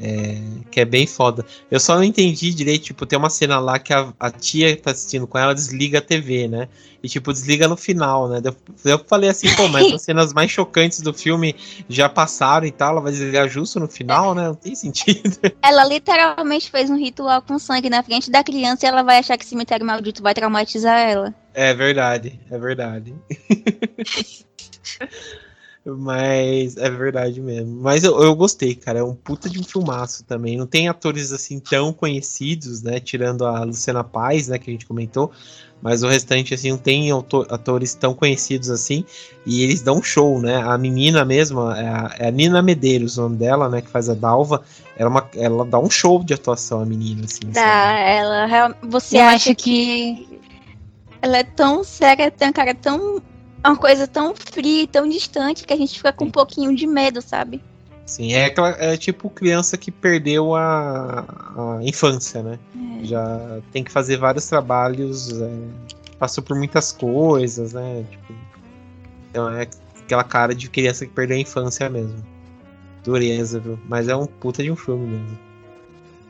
É, que é bem foda. Eu só não entendi direito, tipo, tem uma cena lá que a, a tia que tá assistindo com ela desliga a TV, né? E, tipo, desliga no final, né? Eu, eu falei assim, pô, mas as cenas mais chocantes do filme já passaram e tal, ela vai desligar justo no final, né? Não tem sentido. <laughs> Ela literalmente fez um ritual com sangue na frente da criança e ela vai achar que cemitério maldito vai traumatizar ela. É verdade, é verdade. <laughs> Mas é verdade mesmo. Mas eu, eu gostei, cara. É um puta de um filmaço também. Não tem atores assim tão conhecidos, né? Tirando a Luciana Paz, né? Que a gente comentou. Mas o restante, assim, não tem atores tão conhecidos assim. E eles dão show, né? A menina mesmo, é a, é a Nina Medeiros, o nome dela, né? Que faz a Dalva. Ela, é uma, ela dá um show de atuação, a menina, assim. Dá, sabe? ela Você Eu acha acho que ela é tão séria, tem uma cara tão. Uma coisa tão fria, e tão distante que a gente fica com um pouquinho de medo, sabe? Sim, é, é tipo criança que perdeu a, a infância, né? Já tem que fazer vários trabalhos, é, passou por muitas coisas, né? Tipo, então é aquela cara de criança que perdeu a infância mesmo. Dureza, viu? Mas é um puta de um filme mesmo.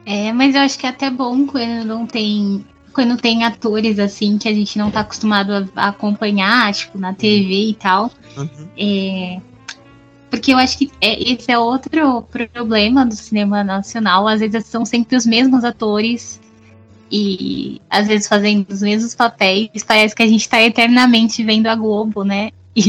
É, mas eu acho que é até bom quando não tem. Quando tem atores assim que a gente não tá acostumado a, acompanhar, tipo, na TV e tal. Uhum. É, porque eu acho que é, esse é outro problema do cinema nacional. Às vezes são sempre os mesmos atores e às vezes fazendo os mesmos papéis. Parece que a gente tá eternamente vendo a Globo, né? <laughs> E-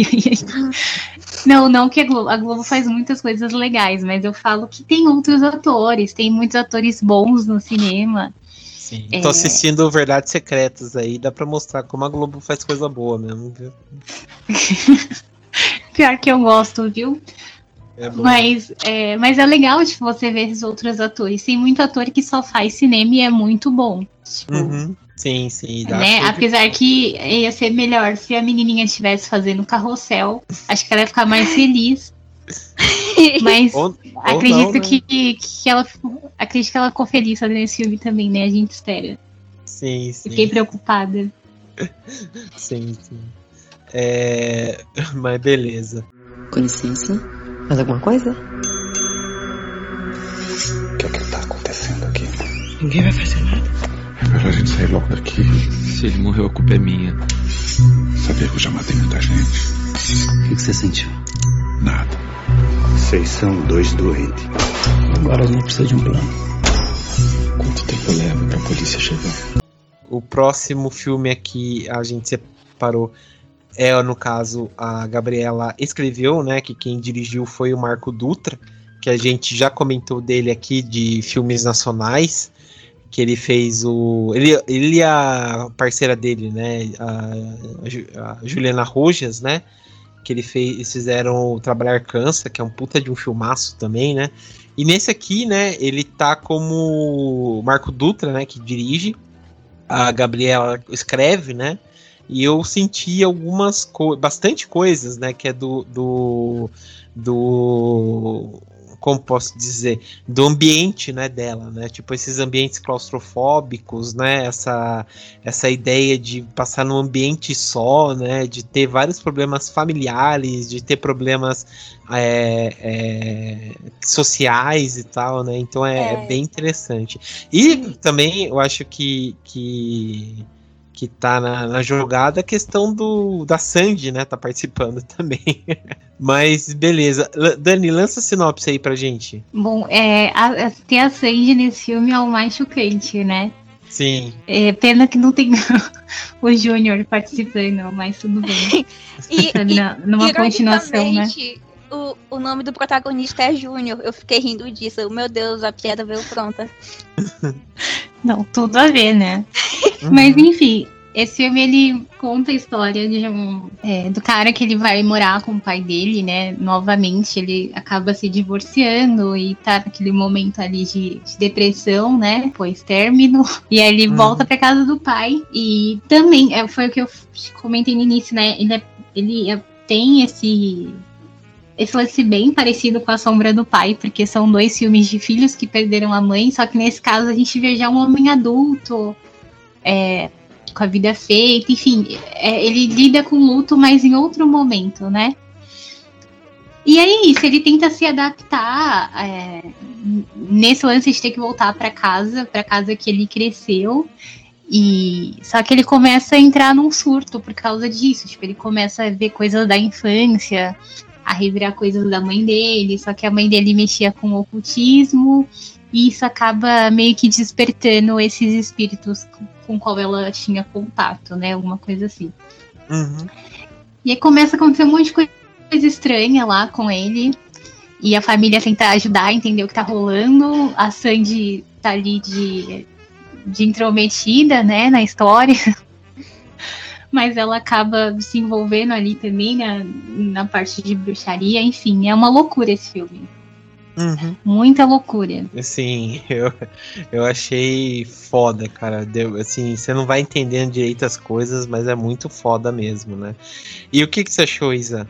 não, não que a Globo, a Globo faz muitas coisas legais, mas eu falo que tem outros atores, tem muitos atores bons no cinema. Sim. É. Tô assistindo Verdades Secretas aí, dá pra mostrar como a Globo faz coisa boa mesmo, viu? <laughs> Pior que eu gosto, viu? É bom. Mas é, mas é legal tipo, você ver esses outros atores. Tem muito ator que só faz cinema e é muito bom. Tipo, Uhum. Sim, sim. dá né? Apesar que ia ser melhor se a menininha estivesse fazendo carrossel. Acho que ela ia ficar mais feliz. <laughs> Mas Ou- acredito não, né? que, que ela acredito que ela ficou feliz fazendo esse filme também, né? A gente espera. Sim, sim. Fiquei preocupada. <laughs> Sim, sim. É... <laughs> Mas beleza. Com licença. Mais alguma coisa? O que é que tá acontecendo aqui? Ninguém vai fazer nada. É melhor a gente sair logo daqui. Se ele morreu, a culpa é minha. Saber que eu já matei muita gente. O que que você sentiu? Vocês são dois doentes. Agora a gente precisa de um plano. Quanto tempo leva pra polícia chegar? O próximo filme aqui a gente separou é, no caso, a Gabriela escreveu, né? Que quem dirigiu foi o Marco Dutra, que a gente já comentou dele aqui de filmes nacionais. Que ele fez o. Ele, ele e a parceira dele, né? A, a Juliana Rojas, né? Que ele fez, eles fizeram Trabalhar Cansa, que é um puta de um filmaço também, né? E nesse aqui, né, ele tá como Marco Dutra, né, que dirige. A Gabriela escreve, né? E eu senti algumas coisas, bastante coisas, né, que é do do, do como posso dizer, do ambiente, né, dela, né? Tipo esses ambientes claustrofóbicos, né? Essa essa ideia de passar num ambiente só, né? De ter vários problemas familiares, de ter problemas é, é, sociais e tal, né? Então é, é. é bem interessante. E também eu acho que, que que tá na, na, jogada, a questão do da Sandy, né, tá participando <laughs> também. Mas beleza. Dani, lança a sinopse aí pra gente. Bom, é, a, a, ter a Sandy nesse filme é o mais chocante, né? Sim. É, pena que não tem <laughs> o Júnior participando, mas tudo bem. <laughs> e, na, numa continuação, né? O, o nome do protagonista é Júnior. Eu fiquei rindo disso. Meu Deus, a piada veio pronta. Não, tudo a ver, né? Uhum. Mas enfim, esse filme ele conta a história de um, é, do cara que ele vai morar com o pai dele, né? Novamente, ele acaba se divorciando e tá naquele momento ali de, de depressão, né? Pois término. <laughs> E aí ele uhum. volta pra casa do pai. E também, é, foi o que eu comentei no início, né? Ele, é, ele é, tem esse esse lance bem parecido com A Sombra do Pai, porque são dois filmes de filhos que perderam a mãe, só que nesse caso a gente vê já um homem adulto, é, com a vida feita, enfim, é, ele lida com luto, mas em outro momento, né? E é isso, ele tenta se adaptar é, nesse lance de ter que voltar para casa, para casa que ele cresceu. E só que ele começa a entrar num surto por causa disso, tipo, ele começa a ver coisas da infância, a revirar coisas da mãe dele, só que a mãe dele mexia com o ocultismo, e isso acaba meio que despertando esses espíritos com qual ela tinha contato, né? Alguma coisa assim. Uhum. E aí começa a acontecer um monte de coisa estranha lá com ele. E a família tenta ajudar a entender o que tá rolando. A Sandy tá ali de, de intrometida, né, na história. <laughs> Mas ela acaba se envolvendo ali também na, na parte de bruxaria. Enfim, é uma loucura esse filme. Uhum. Muita loucura. Sim, <laughs> eu, eu achei foda, cara. Deu, assim, você não vai entendendo direito as coisas, mas é muito foda mesmo, né? E o que, que você achou, Isa?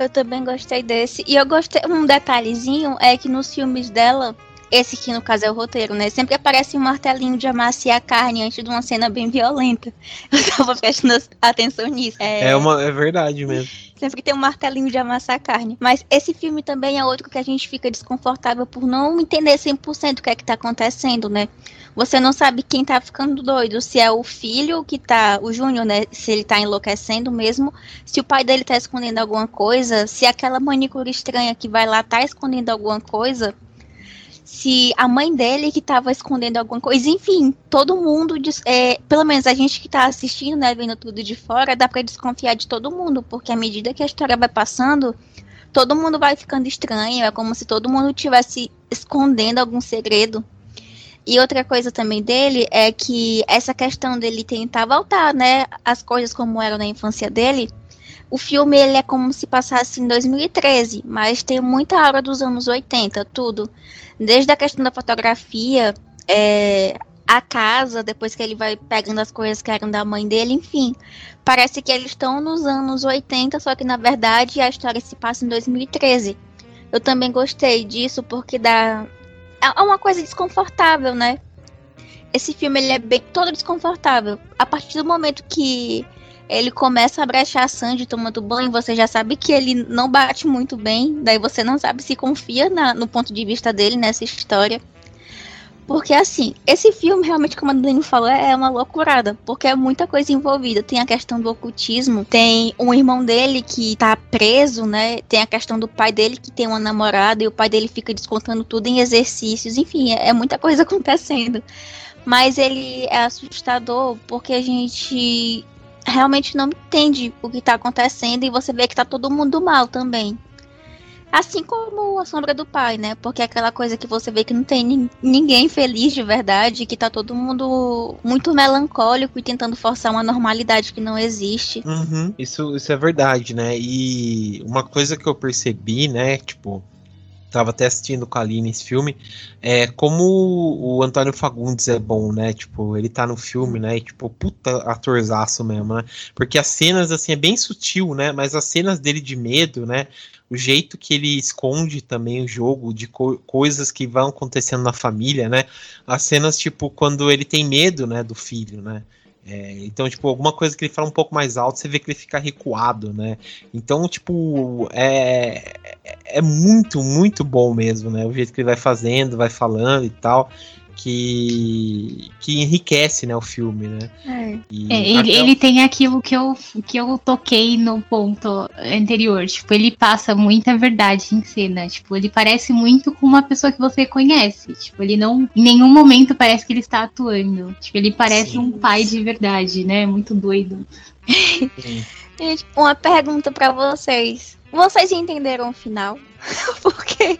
Eu também gostei desse. E eu gostei. Um detalhezinho é que nos filmes dela, esse aqui no caso é o roteiro, né? Sempre aparece um martelinho de amaciar a carne antes de uma cena bem violenta. <laughs> Eu tava prestando atenção nisso. É, é, uma, é verdade mesmo. Sempre tem um martelinho de amassar a carne. Mas esse filme também é outro que a gente fica desconfortável por não entender 100% o que é que tá acontecendo, né? Você não sabe quem tá ficando doido, se é o filho que tá, o Júnior, né? Se ele tá enlouquecendo mesmo, se o pai dele tá escondendo alguma coisa, se aquela manicure estranha que vai lá tá escondendo alguma coisa se a mãe dele que estava escondendo alguma coisa, enfim, todo mundo, é, pelo menos a gente que está assistindo, né, vendo tudo de fora, dá para desconfiar de todo mundo, porque à medida que a história vai passando, todo mundo vai ficando estranho, é como se todo mundo estivesse escondendo algum segredo. E outra coisa também dele é que essa questão dele tentar voltar, né, as coisas como eram na infância dele, o filme ele é como se passasse em 2013, mas tem muita aura dos anos 80, tudo. Desde a questão da fotografia, é, a casa, depois que ele vai pegando as coisas que eram da mãe dele, enfim. Parece que eles estão nos anos 80, só que na verdade a história se passa em 2013. Eu também gostei disso porque dá. É uma coisa desconfortável, né? Esse filme ele é bem todo desconfortável. A partir do momento que ele começa a brechar a Sandy tomando banho, você já sabe que ele não bate muito bem, daí você não sabe se confia na, no ponto de vista dele nessa história. Porque assim, esse filme realmente, como a Dani falou, é uma loucurada, porque é muita coisa envolvida. Tem a questão do ocultismo, tem um irmão dele que tá preso, né? Tem a questão do pai dele que tem uma namorada e o pai dele fica descontando tudo em exercícios. Enfim, é, é muita coisa <laughs> acontecendo. Mas ele é assustador porque a gente realmente não entende o que tá acontecendo e você vê que tá todo mundo mal também. Assim como a sombra do pai, né? Porque é aquela coisa que você vê que não tem ninguém feliz de verdade, que tá todo mundo muito melancólico e tentando forçar uma normalidade que não existe. Uhum, isso, isso é verdade, né? E uma coisa que eu percebi, né? Tipo, tava até assistindo com a Aline esse filme, é como o Antônio Fagundes é bom, né? Tipo, ele tá no filme, né? E, tipo, puta atorzaço mesmo, né? Porque as cenas, assim, é bem sutil, né? Mas as cenas dele de medo, né? O jeito que ele esconde também o jogo de co coisas que vão acontecendo na família, né? As cenas, tipo, quando ele tem medo, né, do filho, né? É, então, tipo, alguma coisa que ele fala um pouco mais alto, você vê que ele fica recuado, né? Então, tipo, é, é muito, muito bom mesmo, né? O jeito que ele vai fazendo, vai falando e tal que, que enriquece né, o filme, né? É. É, ele, ele tem aquilo que eu, que eu toquei no ponto anterior. Tipo, ele passa muita verdade em cena. Tipo, ele parece muito com uma pessoa que você conhece. Tipo, ele não. Em nenhum momento parece que ele está atuando. Tipo, ele parece Sim. um pai de verdade, né? Muito doido. Gente, uma pergunta para vocês. Vocês entenderam o final? <laughs> Porque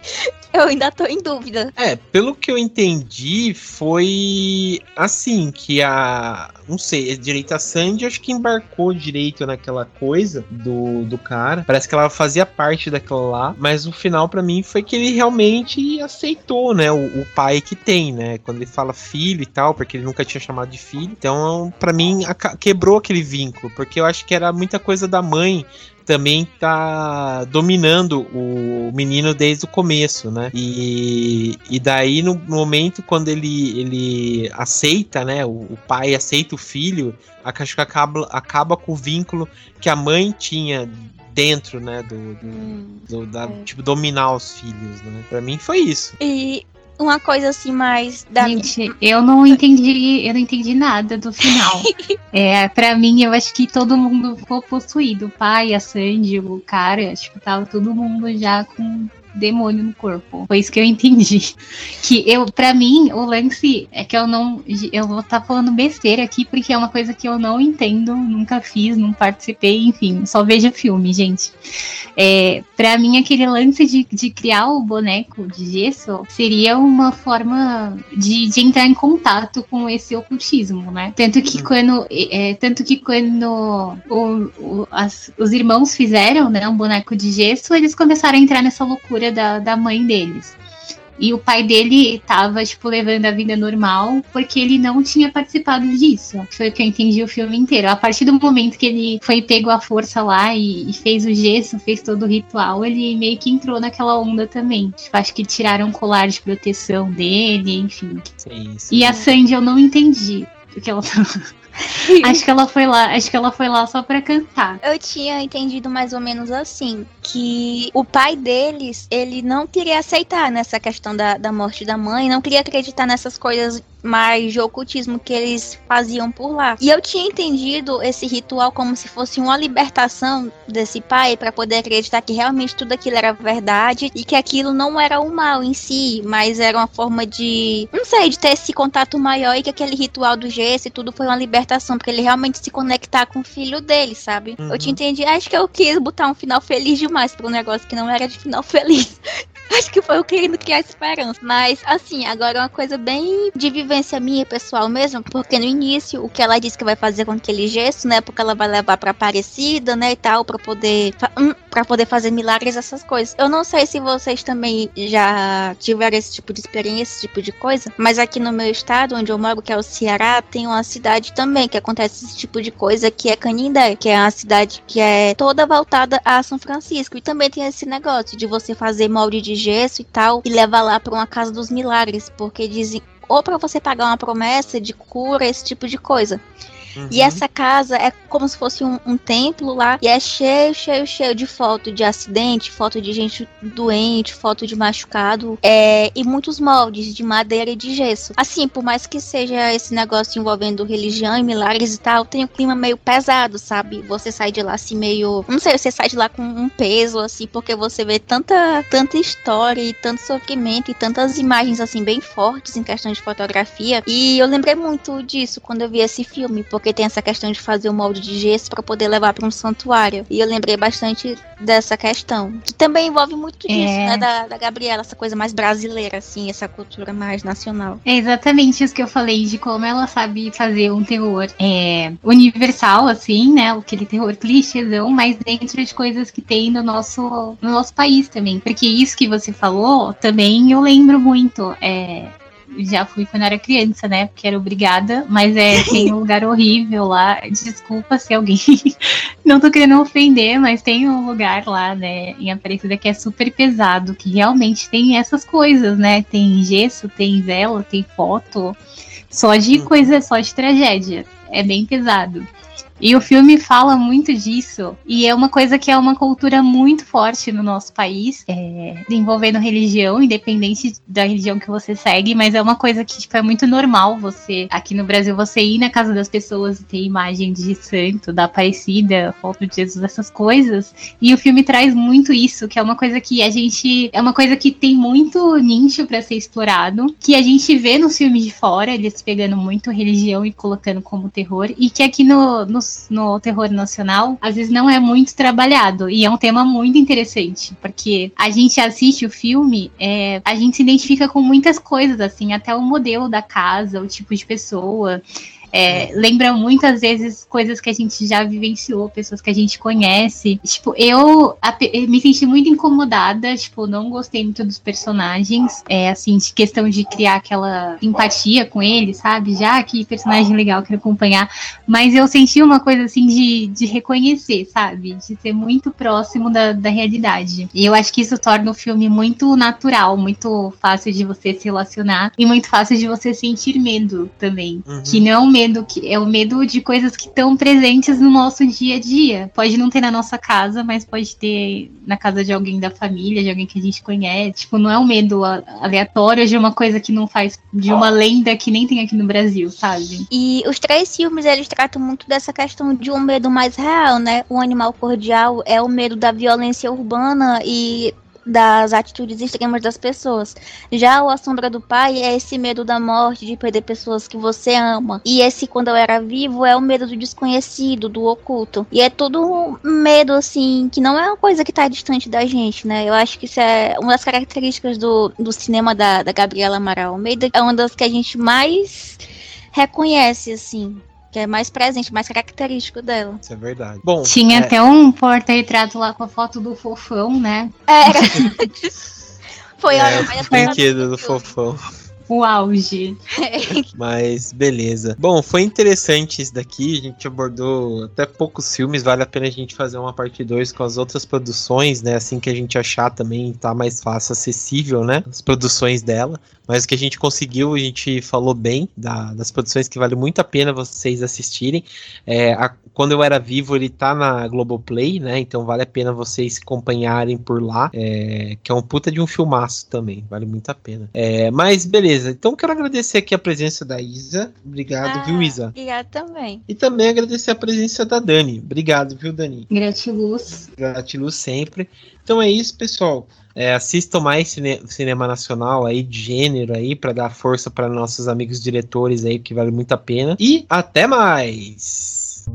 eu ainda tô em dúvida. É, pelo que eu entendi, foi assim que a. Não sei, direito a Sandy acho que embarcou direito naquela coisa do, do cara. Parece que ela fazia parte daquela lá. Mas o final, para mim, foi que ele realmente aceitou, né? O, o, pai que tem, né? Quando ele fala filho e tal, porque ele nunca tinha chamado de filho. Então, para mim, quebrou aquele vínculo. Porque eu acho que era muita coisa da mãe também tá dominando o menino desde o começo, né? E, e daí no momento quando ele, ele aceita, né? O, o pai aceita o filho, acho que acaba, acaba com o vínculo que a mãe tinha dentro, né, do, do, hum, do da, é. tipo, dominar os filhos, né? Pra mim foi isso. E uma coisa assim mais da Gente, eu não entendi, eu não entendi nada do final. <laughs> é, para mim eu acho que todo mundo ficou possuído, o pai, a Sandy, o cara, tipo, tava todo mundo já com demônio no corpo. Foi isso que eu entendi. <laughs> Que eu, para mim, o lance é que eu não. Eu vou estar tá falando besteira aqui, porque é uma coisa que eu não entendo, nunca fiz, não participei, enfim, só veja filme, gente. É, para mim, aquele lance de, de criar o boneco de gesso seria uma forma de, de entrar em contato com esse ocultismo, né? Tanto que uhum. quando. É, tanto que quando o, o, as, os irmãos fizeram né, um boneco de gesso, eles começaram a entrar nessa loucura da, da mãe deles. E o pai dele tava, tipo, levando a vida normal porque ele não tinha participado disso. Foi o que eu entendi o filme inteiro. A partir do momento que ele foi pego à força lá e, e fez o gesso, fez todo o ritual, ele meio que entrou naquela onda também. Tipo, acho que tiraram o colar de proteção dele, enfim. Sim, sim. E a Sandy eu não entendi. Porque ela <laughs> acho que ela foi lá, acho que ela foi lá só para cantar. Eu tinha entendido mais ou menos assim, que o pai deles, ele não queria aceitar nessa questão da, da morte da mãe, não queria acreditar nessas coisas mais de ocultismo que eles faziam por lá. E eu tinha entendido esse ritual como se fosse uma libertação desse pai para poder acreditar que realmente tudo aquilo era verdade e que aquilo não era o mal em si, mas era uma forma de, não sei, de ter esse contato maior e que aquele ritual do gesso e tudo foi uma libertação, porque ele realmente se conectar com o filho dele, sabe? Uhum. Eu tinha entendido, acho que eu quis botar um final feliz demais para um negócio que não era de final <laughs> feliz. Acho que foi eu querendo criar esperança. Mas, assim, agora é uma coisa bem de vivência minha pessoal mesmo, porque no início, o que ela disse que vai fazer com aquele gesto, né? Porque ela vai levar pra Aparecida, né? E tal, pra poder, hum, pra poder fazer milagres, essas coisas. Eu não sei se vocês também já tiveram esse tipo de experiência, esse tipo de coisa, mas aqui no meu estado, onde eu moro, que é o Ceará, tem uma cidade também que acontece esse tipo de coisa, que é Canindé, que é uma cidade que é toda voltada a São Francisco. E também tem esse negócio de você fazer molde de gesso e tal, e leva lá para uma casa dos milagres, porque dizem ou para você pagar uma promessa de cura, esse tipo de coisa. Uhum. E essa casa é como se fosse um, um, templo lá. E é cheio, cheio, cheio de foto de acidente, foto de gente doente, foto de machucado. É, e muitos moldes de madeira e de gesso. Assim, por mais que seja esse negócio envolvendo religião e milagres e tal, tem um clima meio pesado, sabe? Você sai de lá assim meio. Não sei, você sai de lá com um peso, assim, porque você vê tanta, tanta história e tanto sofrimento e tantas imagens assim bem fortes em questão de fotografia. E eu lembrei muito disso quando eu vi esse filme, porque porque tem essa questão de fazer o molde de gesso para poder levar para um santuário. E eu lembrei bastante dessa questão, que também envolve muito disso, É. né, da, da Gabriela, essa coisa mais brasileira, assim, essa cultura mais nacional. É exatamente isso que eu falei, de como ela sabe fazer um terror é, universal, assim, né? Aquele terror clichêzão, mas dentro de coisas que tem no nosso, no nosso país também. Porque isso que você falou, também eu lembro muito. É, já fui quando era criança, né? Porque era obrigada, mas é, tem um lugar horrível lá. Desculpa se alguém. <laughs> Não tô querendo ofender, mas tem um lugar lá, né, em Aparecida que é super pesado, que realmente tem essas coisas, né? Tem gesso, tem vela, tem foto. Só de coisa, só de tragédia. É bem pesado. E o filme fala muito disso. E é uma coisa que é uma cultura muito forte no nosso país, é, envolvendo religião, independente da religião que você segue, mas é uma coisa que tipo, é muito normal você, aqui no Brasil, você ir na casa das pessoas e ter imagem de santo, da Aparecida, foto de Jesus, essas coisas. E o filme traz muito isso, que é uma coisa que a gente. É uma coisa que tem muito nicho para ser explorado, que a gente vê nos filmes de fora, eles pegando muito religião e colocando como terror, e que aqui no, no terror nacional, às vezes não é muito trabalhado. E é um tema muito interessante, porque a gente assiste o filme, é, a gente se identifica com muitas coisas, assim, até o modelo da casa, o tipo de pessoa. É, lembra muitas vezes coisas que a gente já vivenciou, pessoas que a gente conhece. Tipo, eu me senti muito incomodada, tipo, não gostei muito dos personagens, é, assim, de questão de criar aquela empatia com eles, sabe? Já que personagem legal, quero acompanhar. Mas eu senti uma coisa, assim, de, de reconhecer, sabe? De ser muito próximo da, da realidade. E eu acho que isso torna o filme muito natural, muito fácil de você se relacionar e muito fácil de você sentir medo também. Uhum. Que não é medo que é o medo de coisas que estão presentes no nosso dia a dia. Pode não ter na nossa casa, mas pode ter na casa de alguém da família, de alguém que a gente conhece. Tipo, não é um medo aleatório de uma coisa que não faz de uma lenda que nem tem aqui no Brasil, sabe? E os três filmes, eles tratam muito dessa questão de um medo mais real, né? O Animal Cordial é o medo da violência urbana e das atitudes extremas das pessoas. Já o A Sombra do Pai é esse medo da morte, de perder pessoas que você ama. E esse Quando Eu Era Vivo é o medo do desconhecido, do oculto. E é todo um medo, assim, que não é uma coisa que tá distante da gente, né? Eu acho que isso é uma das características do, do cinema da, da Gabriela Amaral Almeida. É uma das que a gente mais reconhece, assim. Que é mais presente, mais característico dela. Isso é verdade. Bom, Tinha é, até um porta-retrato lá com a foto do fofão, né? Era. <laughs> Foi a é, hora o mais brinquedo do fofão. O auge. <laughs> Mas beleza. Bom, foi interessante isso daqui. A gente abordou até poucos filmes. Vale a pena a gente fazer uma parte 2 com as outras produções, né? Assim que a gente achar também tá mais fácil, acessível, né? As produções dela. Mas o que a gente conseguiu, a gente falou bem da- das produções que vale muito a pena vocês assistirem. É, a- quando eu era vivo, ele tá na Globoplay, né? Então vale a pena vocês acompanharem por lá. é, que é um puta de um filmaço também. Vale muito a pena. É, mas beleza. Então quero agradecer aqui a presença da Isa. Obrigado, Ah, viu, Isa? Obrigada também. E também agradecer a presença da Dani. Obrigado, viu, Dani? Gratiluz. Gratiluz sempre. Então é isso, pessoal. É, assistam mais cine- cinema nacional aí, de gênero aí, para dar força para nossos amigos diretores aí, que vale muito a pena. E até mais!